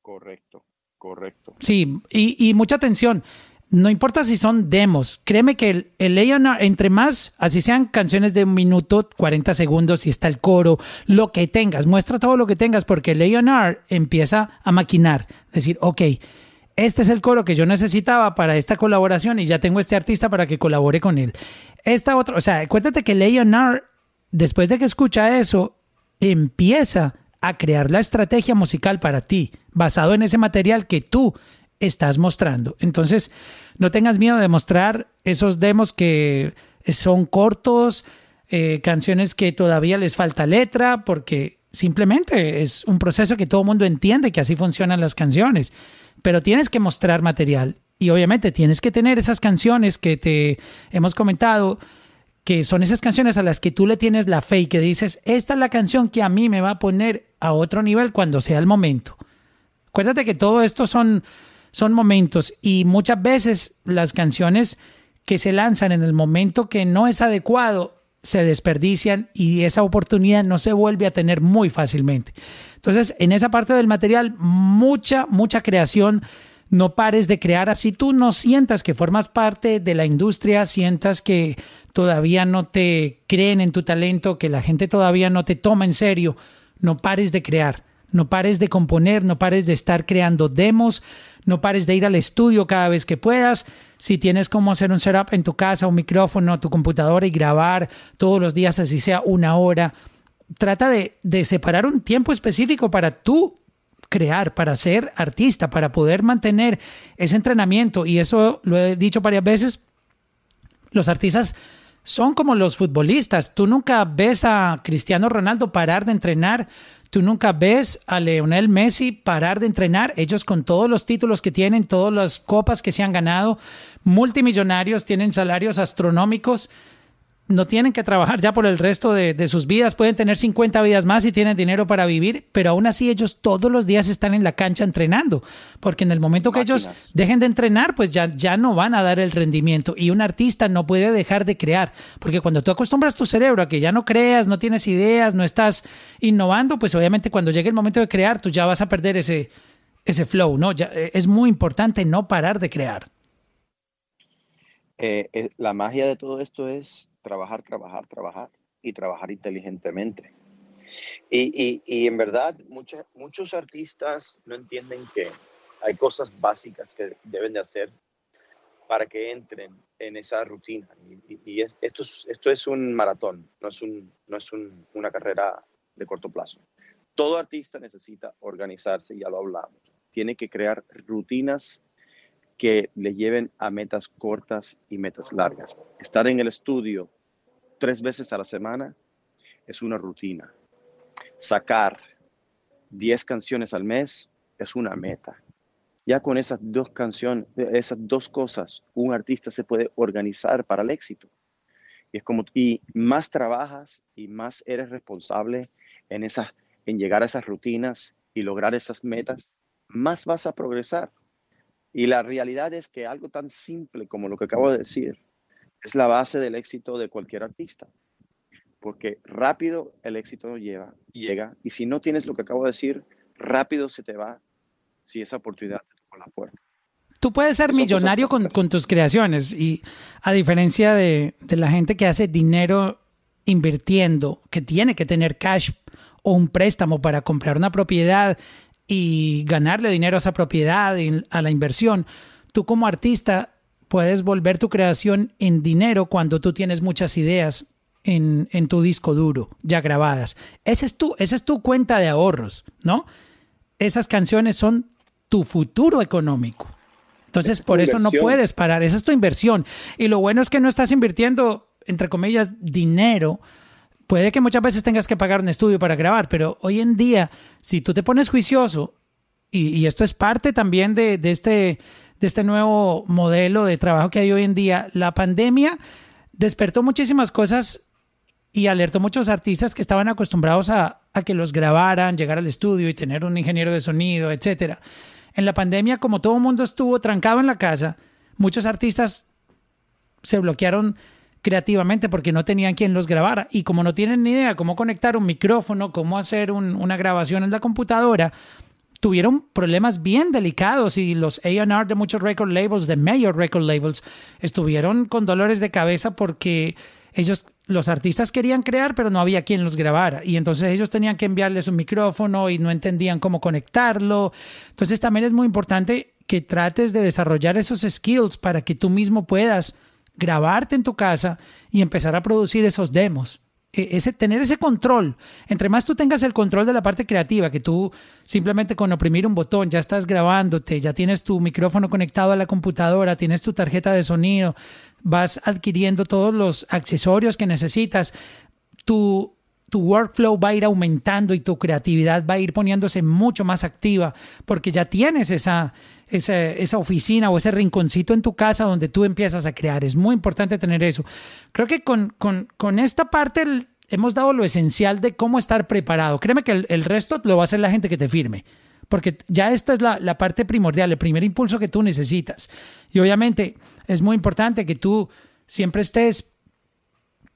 Correcto, correcto. Sí, y, mucha atención. no importa si son demos, créeme que el, el entre más, así sean canciones de un minuto, 40 segundos, si está el coro, lo que tengas, muestra todo lo que tengas, porque el empieza a maquinar, decir, ok, este es el coro que yo necesitaba para esta colaboración y ya tengo este artista para que colabore con él. Esta otra, o sea, acuérdate que el después de que escucha eso, empieza a crear la estrategia musical para ti, basado en ese material que tú estás mostrando. Entonces, no tengas miedo de mostrar esos demos que son cortos, eh, canciones que todavía les falta letra, porque simplemente es un proceso que todo el mundo entiende que así funcionan las canciones. Pero tienes que mostrar material y obviamente tienes que tener esas canciones que te hemos comentado que son esas canciones a las que tú le tienes la fe y que dices, esta es la canción que a mí me va a poner a otro nivel cuando sea el momento. Acuérdate que todo esto son, son momentos y muchas veces las canciones que se lanzan en el momento que no es adecuado se desperdician y esa oportunidad no se vuelve a tener muy fácilmente. Entonces, en esa parte del material, mucha, mucha creación no pares de crear así tú no sientas que formas parte de la industria, sientas que todavía no te creen en tu talento, que la gente todavía no te toma en serio, no pares de crear, no pares de componer, no pares de estar creando demos, no pares de ir al estudio cada vez que puedas. Si tienes cómo hacer un setup en tu casa, un micrófono, tu computadora y grabar todos los días, así sea una hora, trata de, de separar un tiempo específico para tú crear, para ser artista, para poder mantener ese entrenamiento. Y eso lo he dicho varias veces, los artistas son como los futbolistas. Tú nunca ves a Cristiano Ronaldo parar de entrenar. Tú nunca ves a Leonel Messi parar de entrenar. Ellos con todos los títulos que tienen, todas las copas que se han ganado, multimillonarios, tienen salarios astronómicos no tienen que trabajar ya por el resto de, sus vidas, pueden tener 50 vidas más y tienen dinero para vivir, pero aún así ellos todos los días están en la cancha entrenando, porque en el momento que ellos dejen de entrenar, pues ya, ya no van a dar el rendimiento y un artista no puede dejar de crear, porque cuando tú acostumbras tu cerebro a que ya no creas, no tienes ideas, no estás innovando, pues obviamente cuando llegue el momento de crear, tú ya vas a perder ese, ese flow, ¿no? Ya, eh, es muy importante no parar de crear. Eh, eh, la magia de todo esto es trabajar, trabajar, trabajar y trabajar inteligentemente. Y, y, en verdad, muchos, muchos artistas no entienden que hay cosas básicas que deben de hacer para que entren en esa rutina. Y, esto, es, esto es un maratón, no es, un, no es un, una carrera de corto plazo. Todo artista necesita organizarse, ya lo hablamos. Tiene que crear rutinas que le lleven a metas cortas y metas largas. Estar en el estudio tres veces a la semana es una rutina. Sacar 10 canciones al mes es una meta. Ya con esas dos canciones, esas dos cosas, un artista se puede organizar para el éxito. Y es como y más trabajas y más eres responsable en esas en llegar a esas rutinas y lograr esas metas, más vas a progresar. Y la realidad es que algo tan simple como lo que acabo de decir es la base del éxito de cualquier artista. Porque rápido el éxito lleva, llega. Y si no tienes lo que acabo de decir, rápido se te va si esa oportunidad te toca la puerta. Tú puedes ser millonario con, tus creaciones y a diferencia de, de la gente que hace dinero invirtiendo, que tiene que tener cash o un préstamo para comprar una propiedad y ganarle dinero a esa propiedad, y a la inversión, tú como artista puedes volver tu creación en dinero cuando tú tienes muchas ideas en, en tu disco duro ya grabadas. Esa es, tu, esa es tu cuenta de ahorros, ¿no? Esas canciones son tu futuro económico. Entonces, por eso no puedes parar. Esa es tu inversión. Y lo bueno es que no estás invirtiendo, entre comillas, dinero puede que muchas veces tengas que pagar un estudio para grabar, pero hoy en día, si tú te pones juicioso, y, esto es parte también de, este, de este nuevo modelo de trabajo que hay hoy en día, la pandemia despertó muchísimas cosas y alertó a muchos artistas que estaban acostumbrados a, a, que los grabaran, llegar al estudio y tener un ingeniero de sonido, etcétera. En la pandemia, como todo el mundo estuvo trancado en la casa, muchos artistas se bloquearon creativamente porque no tenían quien los grabara. Y como no tienen ni idea cómo conectar un micrófono, cómo hacer una grabación en la computadora, tuvieron problemas bien delicados y los A&R de muchos record labels, de mayor record labels, estuvieron con dolores de cabeza porque ellos, los artistas querían crear, pero no había quien los grabara. Y entonces ellos tenían que enviarles un micrófono y no entendían cómo conectarlo. Entonces también es muy importante que trates de desarrollar esos skills para que tú mismo puedas grabarte en tu casa y empezar a producir esos demos. E, ese, tener ese control. Entre más tú tengas el control de la parte creativa, que tú simplemente con oprimir un botón ya estás grabándote, ya tienes tu micrófono conectado a la computadora, tienes tu tarjeta de sonido, vas adquiriendo todos los accesorios que necesitas, tu, tu workflow va a ir aumentando y tu creatividad va a ir poniéndose mucho más activa porque ya tienes esa, esa, esa, oficina o ese rinconcito en tu casa donde tú empiezas a crear. Es muy importante tener eso. Creo que con, con, con esta parte hemos dado lo esencial de cómo estar preparado. Créeme que el, el, resto lo va a hacer la gente que te firme. Porque ya esta es la, la parte primordial, el primer impulso que tú necesitas. Y obviamente es muy importante que tú siempre estés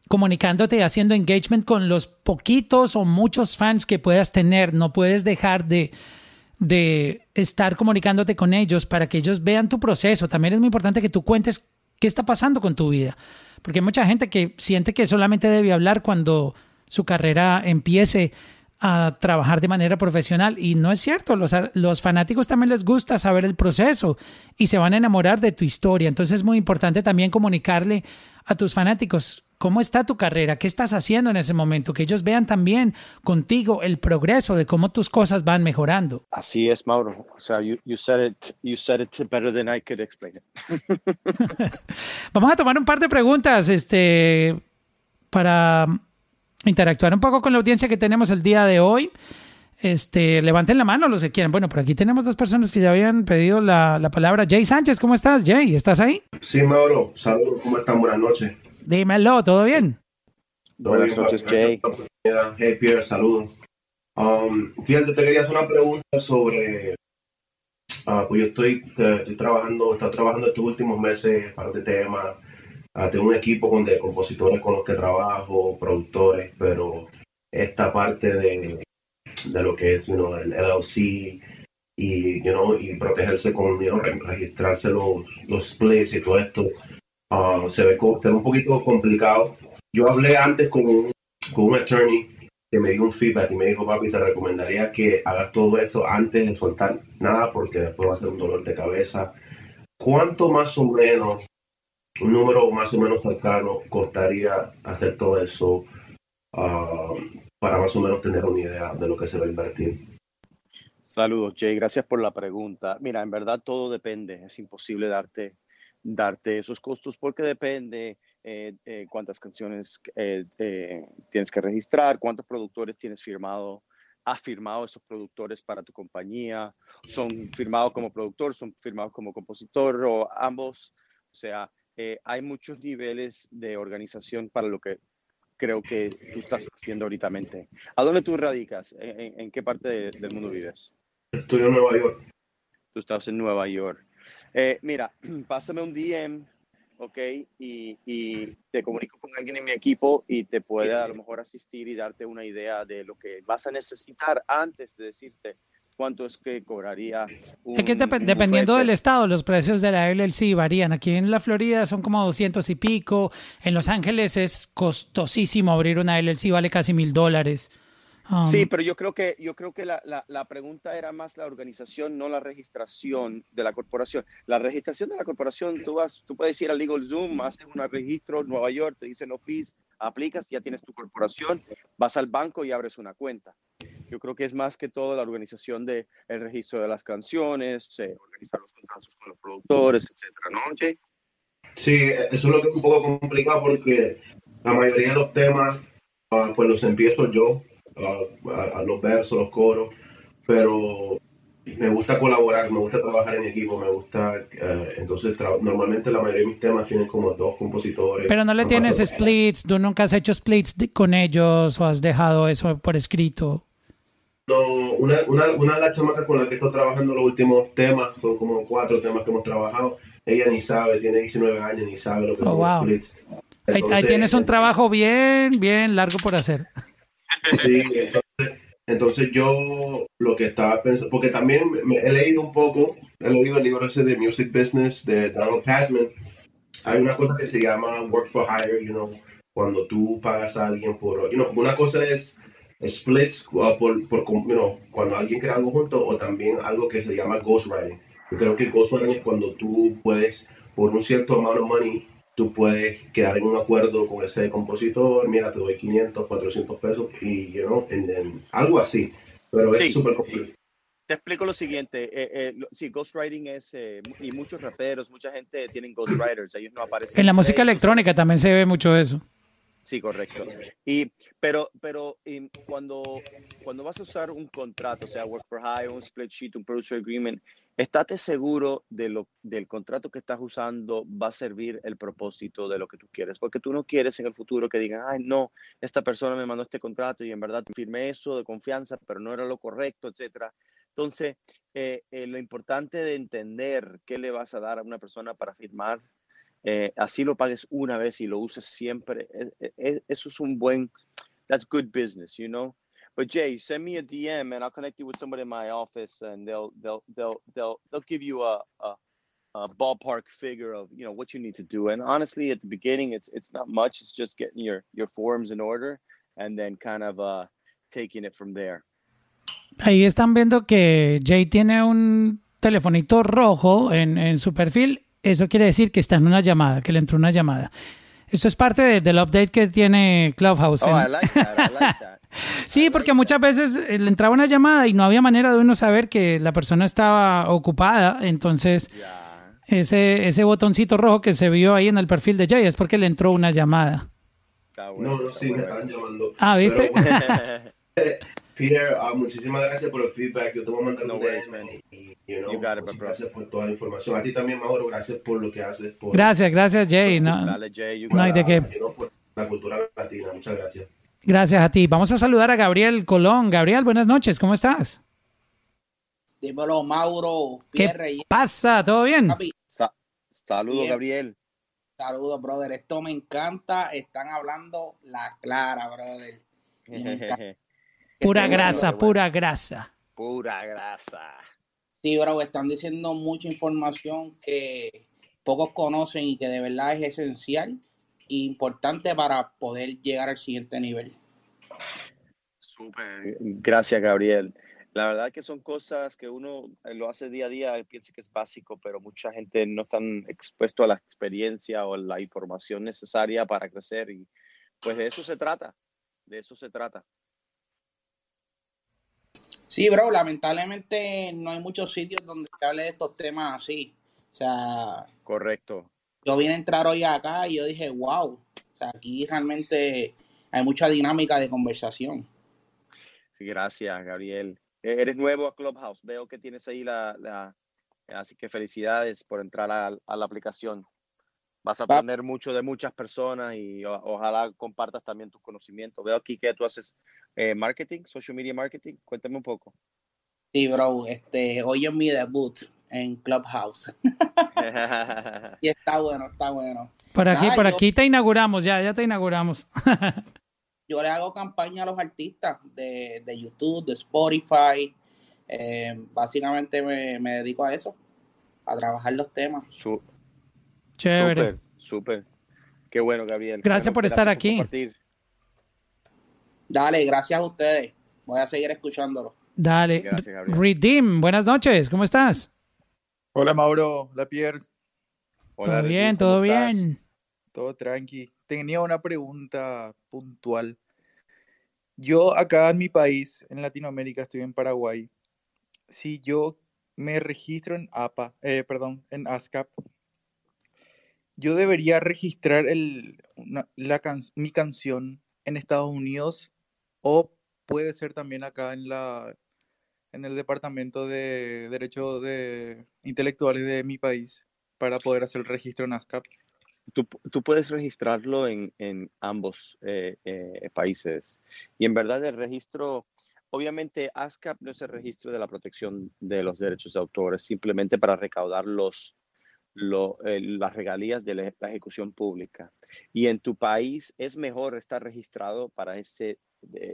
comunicándote haciendo engagement con los poquitos o muchos fans que puedas tener. No puedes dejar de, de estar comunicándote con ellos para que ellos vean tu proceso. También es muy importante que tú cuentes qué está pasando con tu vida. Porque hay mucha gente que siente que solamente debe hablar cuando su carrera empiece a trabajar de manera profesional y no es cierto, los, los, fanáticos también les gusta saber el proceso y se van a enamorar de tu historia, entonces es muy importante también comunicarle a tus fanáticos cómo está tu carrera, qué estás haciendo en ese momento, que ellos vean también contigo el progreso de cómo tus cosas van mejorando. Así es, Mauro. O sea, you, you said it, you said it better than I could explain it. Vamos a tomar un par de preguntas, este, para interactuar un poco con la audiencia que tenemos el día de hoy. Este, levanten la mano los que quieran. Bueno, por aquí tenemos dos personas que ya habían pedido la, la palabra. Jay Sánchez, ¿cómo estás? Jay, ¿estás ahí? Sí, Mauro. Saludos, ¿cómo están? Buenas noches. Dímelo, ¿todo bien? Buenas noches, Jay. Hey, Pierre, saludos. Um, Pierre, te quería hacer una pregunta sobre. Uh, pues yo estoy, estoy trabajando, he estado trabajando estos últimos meses para este tema Uh, tengo un equipo con de compositores con los que trabajo, productores, pero esta parte de, de lo que es you know, el LLC y, you know, y protegerse con you know, registrarse los, los splits y todo esto uh, se, ve, se ve un poquito complicado. Yo hablé antes con un, con un attorney que me dio un feedback y me dijo, papi, te recomendaría que hagas todo eso antes de soltar nada porque después va a ser un dolor de cabeza. ¿Cuánto más o menos un número más o menos cercano costaría hacer todo eso uh, para más o menos tener una idea de lo que se va a invertir. Saludos, Jay. Gracias por la pregunta. Mira, en verdad todo depende. Es imposible darte, darte esos costos porque depende eh, eh, cuántas canciones eh, tienes que registrar, cuántos productores tienes firmado, has firmado esos productores para tu compañía, son firmados como productor, son firmados como compositor o ambos. O sea, eh, hay muchos niveles de organización para lo que creo que tú estás haciendo ahorita. ¿A dónde tú radicas? ¿En, en qué parte de, del mundo vives? Estoy en Nueva York. Tú estás en Nueva York. Eh, mira, pásame un DM, ¿ok? Y, y, te comunico con alguien en mi equipo y te puede a lo mejor asistir y darte una idea de lo que vas a necesitar antes de decirte cuánto es que cobraría. Un, es que dep dependiendo del estado, los precios de la LLC varían. Aquí en la Florida son como 200 y pico. En Los Ángeles es costosísimo abrir una LLC, vale casi mil dólares. Um, sí, pero yo creo que, yo creo que la, la, la, pregunta era más la organización, no la registración de la corporación. La registración de la corporación, tú, vas, tú puedes ir al Legal Zoom, haces un registro en Nueva York, te dicen los fees, aplicas, ya tienes tu corporación, vas al banco y abres una cuenta. Yo creo que es más que todo la organización del el registro de las canciones, eh, organizar los contratos con los productores, etcétera, ¿no, Jay? Sí, eso es lo que es un poco complicado porque la mayoría de los temas, uh, pues los empiezo yo, a, a, los versos, los coros, pero me gusta colaborar, me gusta trabajar en equipo, me gusta, uh, entonces normalmente la mayoría de mis temas tienen como dos compositores. Pero no le tienes splits, tú nunca has hecho splits con ellos o has dejado eso por escrito. No, una, una, una de las chamacas con la que estoy trabajando los últimos temas, son como cuatro temas que hemos trabajado, ella ni sabe, tiene 19 años, ni sabe lo que oh, son wow. splits. Entonces, ahí, ahí, tienes un trabajo bien, bien largo por hacer. Sí, entonces, entonces yo lo que estaba pensando, porque también me- he leído un poco, he leído el libro ese de Music Business de Donald Passman. Hay una cosa que se llama work for hire, you know, cuando tú pagas a alguien por, you know, una cosa es splits uh, por, por, you know, cuando alguien crea algo junto o también algo que se llama ghostwriting. Yo creo que ghostwriting es cuando tú puedes, por un cierto amount of money, tú puedes quedar en un acuerdo con ese compositor, mira, te doy 500, 400 pesos y, you know, and algo así. Pero Sí. es súper complicado. Te explico lo siguiente. eh, eh, lo- sí, ghostwriting es, eh, y muchos raperos, mucha gente tienen ghostwriters, ellos no aparecen. En la música electrónica también se ve mucho eso. Sí, correcto. Y, pero, pero y cuando, cuando vas a usar un contrato, o sea, work for hire, un split sheet, un producer agreement, estate seguro de lo, del contrato que estás usando va a servir el propósito de lo que tú quieres, porque tú no quieres en el futuro que digan, ay, no, esta persona me mandó este contrato y en verdad firmé eso de confianza, pero no era lo correcto, etcétera. Entonces, eh, eh, lo importante de entender qué le vas a dar a una persona para firmar eh, así lo pagues una vez y lo uses siempre. e- e- e- Eso es un buen, that's good business, you know. But Jay, send me a DM and I'll connect you with somebody in my office, and they'll they'll they'll they'll they'll give you a a, a ballpark figure of you know what you need to do. And honestly, at the beginning, it's it's not much. It's just getting your your forms in order and then kind of uh taking it from there. Ahí están viendo que Jay tiene un telefonito rojo en, en su perfil. Eso quiere decir que está en una llamada, que le entró una llamada. Esto es parte de- del update que tiene Clubhouse. Oh, en- I like that. I like that. Sí, porque muchas veces eh, le entraba una llamada y no había manera de uno saber que la persona estaba ocupada. Entonces, ese, ese botoncito rojo que se vio ahí en el perfil de Jay es porque le entró una llamada. Está bueno, No, no, sí, me están llamando. Ah, ¿viste? Bueno, Peter, ah, muchísimas gracias por el feedback. Yo te voy a mandar No un worries, man. y, you know, You got it, muchas bro. gracias por toda la información. A ti también, Mauro, gracias por lo que haces. Por, Gracias, gracias Jay. No, Dale, Jay, you No hay de qué. you know, por la cultura latina. Muchas gracias. Gracias a ti. Vamos a saludar a Gabriel Colón. Gabriel, buenas noches. ¿Cómo estás? Dímelo, Mauro, ¿Qué Pierre y pasa? ¿Todo bien? Sa- Saludos. Gabriel. Saludos, brother. Esto me encanta. Están hablando la clara, brother. Y me encanta. Pura grasa, bueno. pura grasa. Pura grasa. Sí, bro, están diciendo mucha información que pocos conocen y que de verdad es esencial importante para poder llegar al siguiente nivel. Súper. Gracias, Gabriel. La verdad que son cosas que uno eh, lo hace día a día, piensa que es básico, pero mucha gente no están expuesto a la experiencia o la información necesaria para crecer y pues de eso se trata, de eso se trata. Sí, bro, lamentablemente no hay muchos sitios donde se hable de estos temas así. O sea, Correcto. Yo vine a entrar hoy acá y yo dije, wow, o sea, aquí realmente hay mucha dinámica de conversación. Sí, gracias, Gabriel. E- Eres nuevo a Clubhouse, veo que tienes ahí la, la- así que felicidades por entrar a, a la aplicación. Vas a aprender mucho de muchas personas y o- ojalá compartas también tus conocimientos. Veo aquí que tú haces eh, marketing, social media marketing. Cuéntame un poco. Sí, bro, este, hoy es mi debut en Clubhouse. Y está bueno, está bueno. Por aquí, Nada, por yo- aquí te inauguramos, ya, ya te inauguramos. Yo le hago campaña a los artistas de, de YouTube, de Spotify. Eh, básicamente me, me dedico a eso, a trabajar los temas. Su- Chévere. Súper, súper. Qué bueno, Gabriel. Gracias Bueno, por estar por aquí. compartir. Dale, gracias a ustedes. Voy a seguir escuchándolo. Dale. Gracias. Redeem, buenas noches, ¿cómo estás? Hola Mauro, la Pierre, Hola, todo Ricky, bien, ¿cómo todo estás? bien. todo tranqui. Tenía una pregunta puntual. Yo acá en mi país, en Latinoamérica, estoy en Paraguay. Si yo me registro en APA, eh, perdón, en ASCAP, yo debería registrar el, una- la can- mi canción en Estados Unidos o puede ser también acá en la en el departamento de derechos de intelectuales de mi país para poder hacer el registro en ASCAP. Tú, tú puedes registrarlo en, ambos eh, eh, países. Y en verdad el registro, obviamente ASCAP no es el registro de la protección de los derechos de autor, es simplemente para recaudar los, lo- eh, las regalías de la, ejecución pública. Y en tu país es mejor estar registrado para ese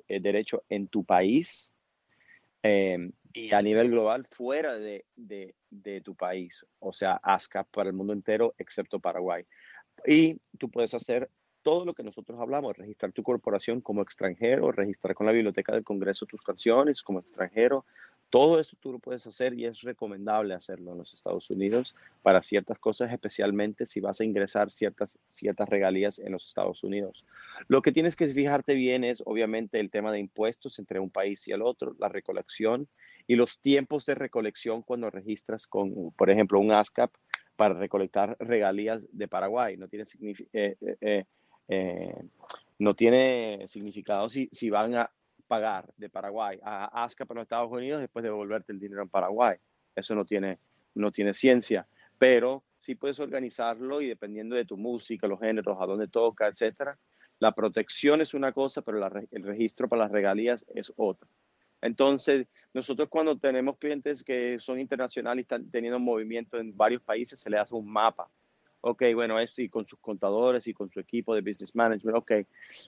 derecho en tu país eh, y a nivel global fuera de, de, de, tu país, o sea, ASCAP para el mundo entero, excepto Paraguay. Y tú puedes hacer todo lo que nosotros hablamos, registrar tu corporación como extranjero, registrar con la Biblioteca del Congreso tus canciones como extranjero, todo eso tú lo puedes hacer y es recomendable hacerlo en los Estados Unidos para ciertas cosas, especialmente si vas a ingresar ciertas, ciertas regalías en los Estados Unidos. Lo que tienes que fijarte bien es obviamente el tema de impuestos entre un país y el otro, la recolección y los tiempos de recolección cuando registras con, por ejemplo, un ASCAP para recolectar regalías de Paraguay. No tiene, eh, eh, eh, no tiene significado si, si van a pagar de Paraguay a ASCAP en los Estados Unidos después de devolverte el dinero en Paraguay. Eso no tiene, no tiene ciencia, pero sí puedes organizarlo y dependiendo de tu música, los géneros, a dónde toca, etcétera. La protección es una cosa, pero el registro para las regalías es otra. Entonces, nosotros cuando tenemos clientes que son internacionales y están teniendo movimiento en varios países, se le hace un mapa ok, bueno, es y con sus contadores y con su equipo de business management, ok,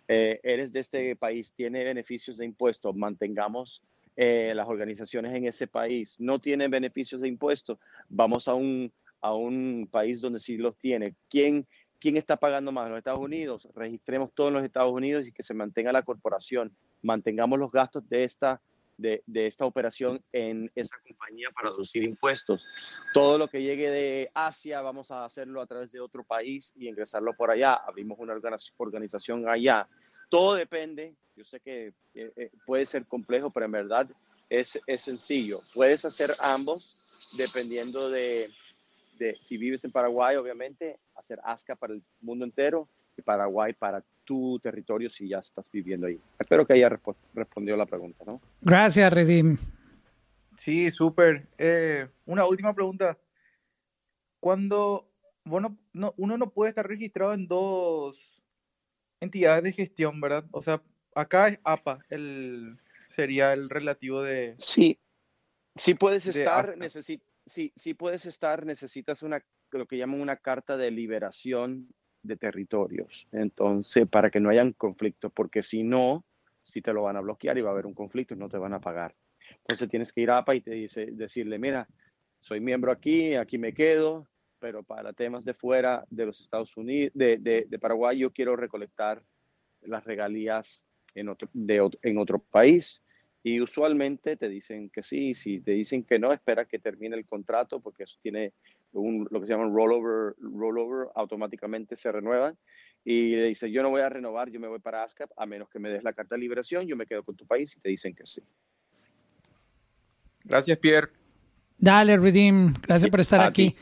eh, eres de este país, tiene beneficios de impuestos, mantengamos eh, las organizaciones en ese país, no tiene beneficios de impuestos, vamos a un, a un país donde sí los tiene. ¿Quién, ¿Quién está pagando más? ¿Los Estados Unidos? Registremos todos los Estados Unidos y que se mantenga la corporación, mantengamos los gastos de esta de, esta operación en esa compañía para reducir impuestos. Todo lo que llegue de Asia vamos a hacerlo a través de otro país y ingresarlo por allá. Abrimos una organización allá. Todo depende, yo sé que eh, eh, puede ser complejo, pero en verdad es, es sencillo. Puedes hacer ambos dependiendo de, de si vives en Paraguay, obviamente, hacer ASCA para el mundo entero y Paraguay para tu territorio si ya estás viviendo ahí. Espero que haya respondido la pregunta, ¿no? Gracias, Redim. Sí, súper. Eh, una última pregunta. Cuando bueno, no, uno no puede estar registrado en dos entidades de gestión, ¿verdad? O sea, acá es APA, el, sería el relativo de... Sí, sí puedes estar, necesi sí, sí puedes estar, necesitas una, lo que llaman una carta de liberación de territorios. Entonces, para que no hayan conflictos, porque si no, si te lo van a bloquear y va a haber un conflicto no te van a pagar. Entonces tienes que ir a APA y te dice, decirle, mira, soy miembro aquí, aquí me quedo, pero para temas de fuera de los Estados Unidos, de, de, Paraguay, yo quiero recolectar las regalías en otro, de, en otro país. Y usualmente te dicen que sí, si te dicen que no, espera que termine el contrato porque eso tiene lo que se llama un rollover, rollover, automáticamente se renuevan. Y le dice, yo no voy a renovar, yo me voy para ASCAP, a menos que me des la carta de liberación, yo me quedo con tu país y te dicen que sí. Gracias, Pierre. Dale, Redeem, gracias por estar aquí.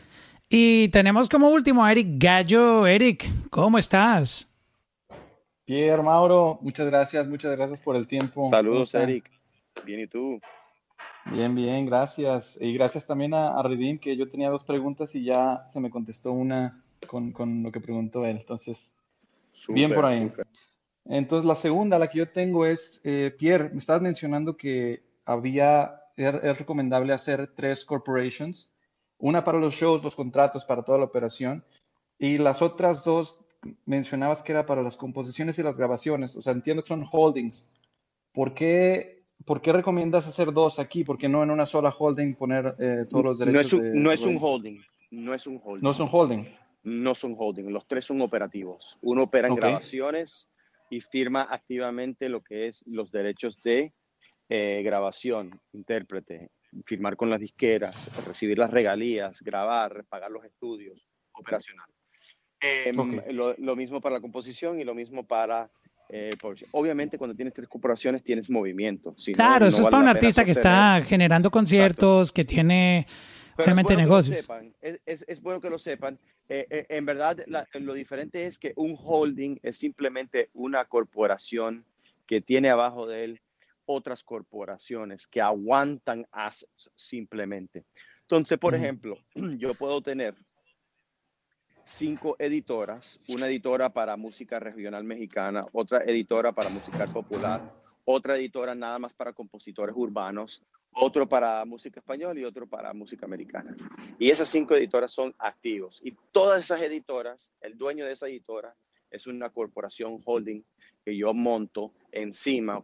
Y tenemos como último a Eric Gallo. Eric, ¿cómo estás? Pierre, Mauro, muchas gracias, muchas gracias por el tiempo. Saludos, Eric. Bien, ¿y tú? Bien, bien, gracias. Y gracias también a, a Redim, que yo tenía dos preguntas y ya se me contestó una con, con lo que preguntó él. Entonces, bien por ahí. Entonces, la segunda, la que yo tengo es, eh, Pierre, me estabas mencionando que había, es recomendable hacer tres corporations, una para los shows, los contratos, para toda la operación, y las otras dos mencionabas que era para las composiciones y las grabaciones. O sea, entiendo que son holdings. ¿Por qué ¿Por qué recomiendas hacer dos aquí? ¿Por qué no en una sola holding poner eh, todos los derechos? No es, un, no es un holding. No es un holding. No es un holding. No son holding. Los tres son operativos. Uno opera en grabaciones y firma activamente lo que es los derechos de eh, grabación, intérprete, firmar con las disqueras, recibir las regalías, grabar, pagar los estudios, operacional. Em, lo, lo, mismo para la composición y lo mismo para eh, obviamente, cuando tienes tres corporaciones tienes movimiento. claro, eso es para un artista que está generando conciertos, que tiene realmente negocios. Es, bueno que lo sepan. Eh, eh, en verdad, lo diferente es que un holding es simplemente una corporación que tiene abajo de él otras corporaciones que aguantan assets simplemente. Entonces, por ejemplo, yo puedo tener cinco editoras, una editora para música regional mexicana, otra editora para música popular, otra editora nada más para compositores urbanos, otro para música española y otro para música americana. Y esas cinco editoras son activos. Y todas esas editoras, el dueño de esa editora es una corporación holding que yo monto encima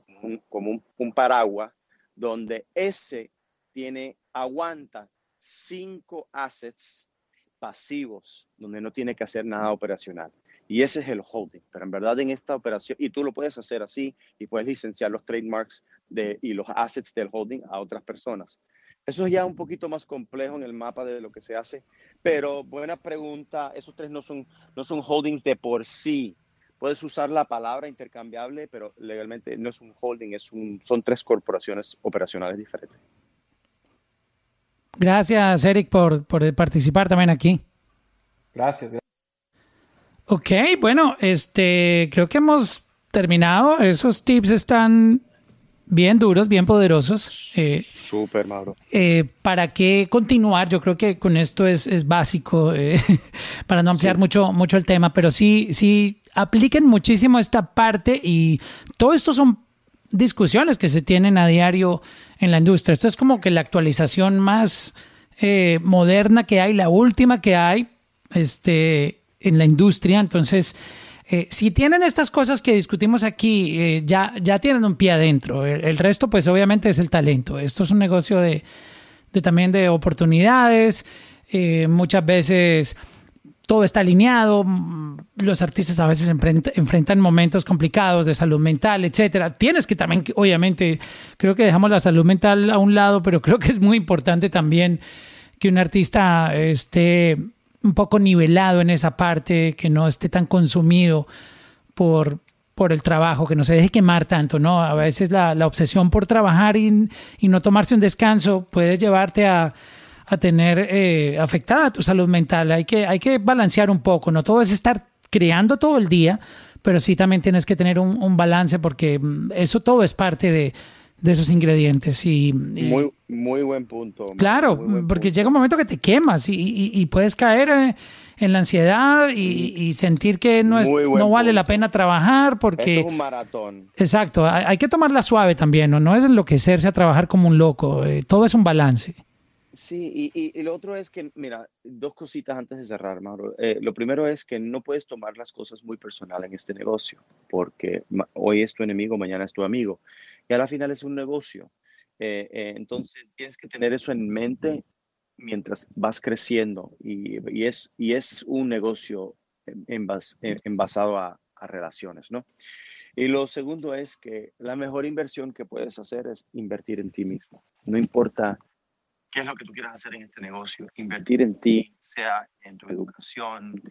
como un, paraguas donde ese tiene, aguanta cinco assets pasivos, donde no tiene que hacer nada operacional. Y ese es el holding. Pero en verdad en esta operación, y tú lo puedes hacer así, y puedes licenciar los trademarks de, y los assets del holding a otras personas. Eso es ya un poquito más complejo en el mapa de lo que se hace, pero buena pregunta. Esos tres no son, no son holdings de por sí. Puedes usar la palabra intercambiable, pero legalmente no es un holding, es un, son tres corporaciones operacionales diferentes. Gracias, Eric, por, por participar también aquí. Gracias. Ok, bueno, este, creo que hemos terminado. Esos tips están bien duros, bien poderosos. Eh, Súper, Mauro. Eh, ¿Para qué continuar? Yo creo que con esto es, es básico eh, para no ampliar mucho, mucho el tema, pero sí, sí apliquen muchísimo esta parte y todo esto son discusiones que se tienen a diario en la industria. Esto es como que la actualización más eh, moderna que hay, la última que hay este, en la industria. Entonces, eh, si tienen estas cosas que discutimos aquí, eh, ya, ya tienen un pie adentro. El, resto, pues obviamente es el talento. Esto es un negocio de, de también de oportunidades. Eh, muchas veces todo está alineado. Los artistas a veces enfrentan momentos complicados de salud mental, etcétera. Tienes que también, obviamente, creo que dejamos la salud mental a un lado, pero creo que es muy importante también que un artista esté un poco nivelado en esa parte, que no esté tan consumido por, por el trabajo, que no se deje quemar tanto, ¿no? A veces la, la obsesión por trabajar y, no tomarse un descanso puede llevarte a, a tener eh, afectada tu salud mental. Hay que, hay que balancear un poco, no todo es estar creando todo el día, pero sí también tienes que tener un, un balance porque mm, eso todo es parte de, de esos ingredientes. Y, muy, muy buen punto. Claro, porque llega un momento que te quemas y, y, puedes caer eh, en la ansiedad y, sentir que no, es, no vale la pena trabajar porque... es un maratón. Exacto, hay, que tomarla suave también, ¿no? no es enloquecerse a trabajar como un loco, eh, todo es un balance. Sí, y, lo otro es que, mira, dos cositas antes de cerrar, Mauro. Eh, lo primero es que no puedes tomar las cosas muy personal en este negocio, porque hoy es tu enemigo, mañana es tu amigo y a la final es un negocio. Eh, eh, entonces tienes que tener eso en mente mientras vas creciendo y, es, y es un negocio envasado a, a, relaciones, ¿no? Y lo segundo es que la mejor inversión que puedes hacer es invertir en ti mismo. No importa qué es lo que tú quieras hacer en este negocio, invertir en ti, sea en tu educación,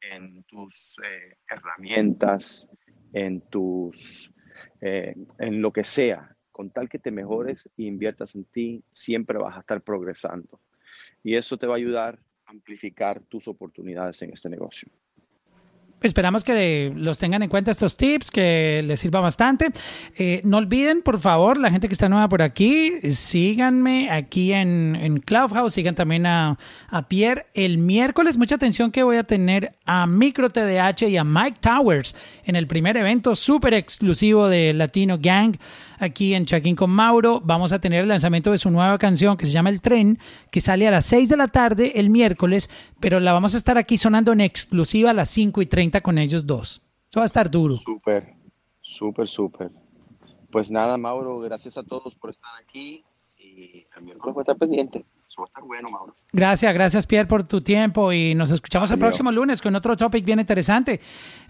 en tus eh, herramientas, en tus eh, en lo que sea, con tal que te mejores e inviertas en ti, siempre vas a estar progresando. Y eso te va a ayudar a amplificar tus oportunidades en este negocio. Esperamos que los tengan en cuenta estos tips, que les sirva bastante. Eh, no olviden, por favor, la gente que está nueva por aquí, síganme aquí en, en Clubhouse, sigan también a, a, Pierre. El miércoles, mucha atención que voy a tener a Micro TDH y a Mike Towers en el primer evento súper exclusivo de Latino Gang aquí en Chaquín con Mauro. Vamos a tener el lanzamiento de su nueva canción que se llama El Tren, que sale a las 6 de la tarde el miércoles, pero la vamos a estar aquí sonando en exclusiva a las 5 y 30 con ellos dos. Eso va a estar duro. Súper, súper, súper. Pues nada, Mauro, gracias a todos por estar aquí y va a estar pendiente va a estar bueno, Mauro. Gracias, gracias Pierre por tu tiempo y nos escuchamos el próximo lunes con otro topic bien interesante.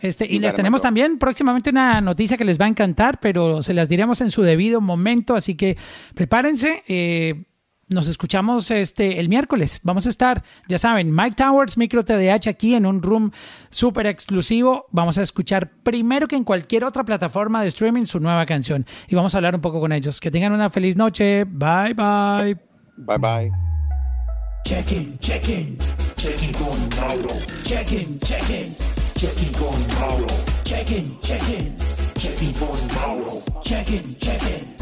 Este, y les tenemos también próximamente una noticia que les va a encantar, pero se las diremos en su debido momento, así que prepárense. Eh, nos escuchamos este el miércoles. Vamos a estar, ya saben, Mike Towers, Micro TDH aquí en un room súper exclusivo. Vamos a escuchar primero que en cualquier otra plataforma de streaming su nueva canción y vamos a hablar un poco con ellos. Que tengan una feliz noche. Bye bye. Bye bye. Check in, check in, check in con Mauro. Check in, check in, check in con Mauro. Check in, check in, check in con Mauro. Check in,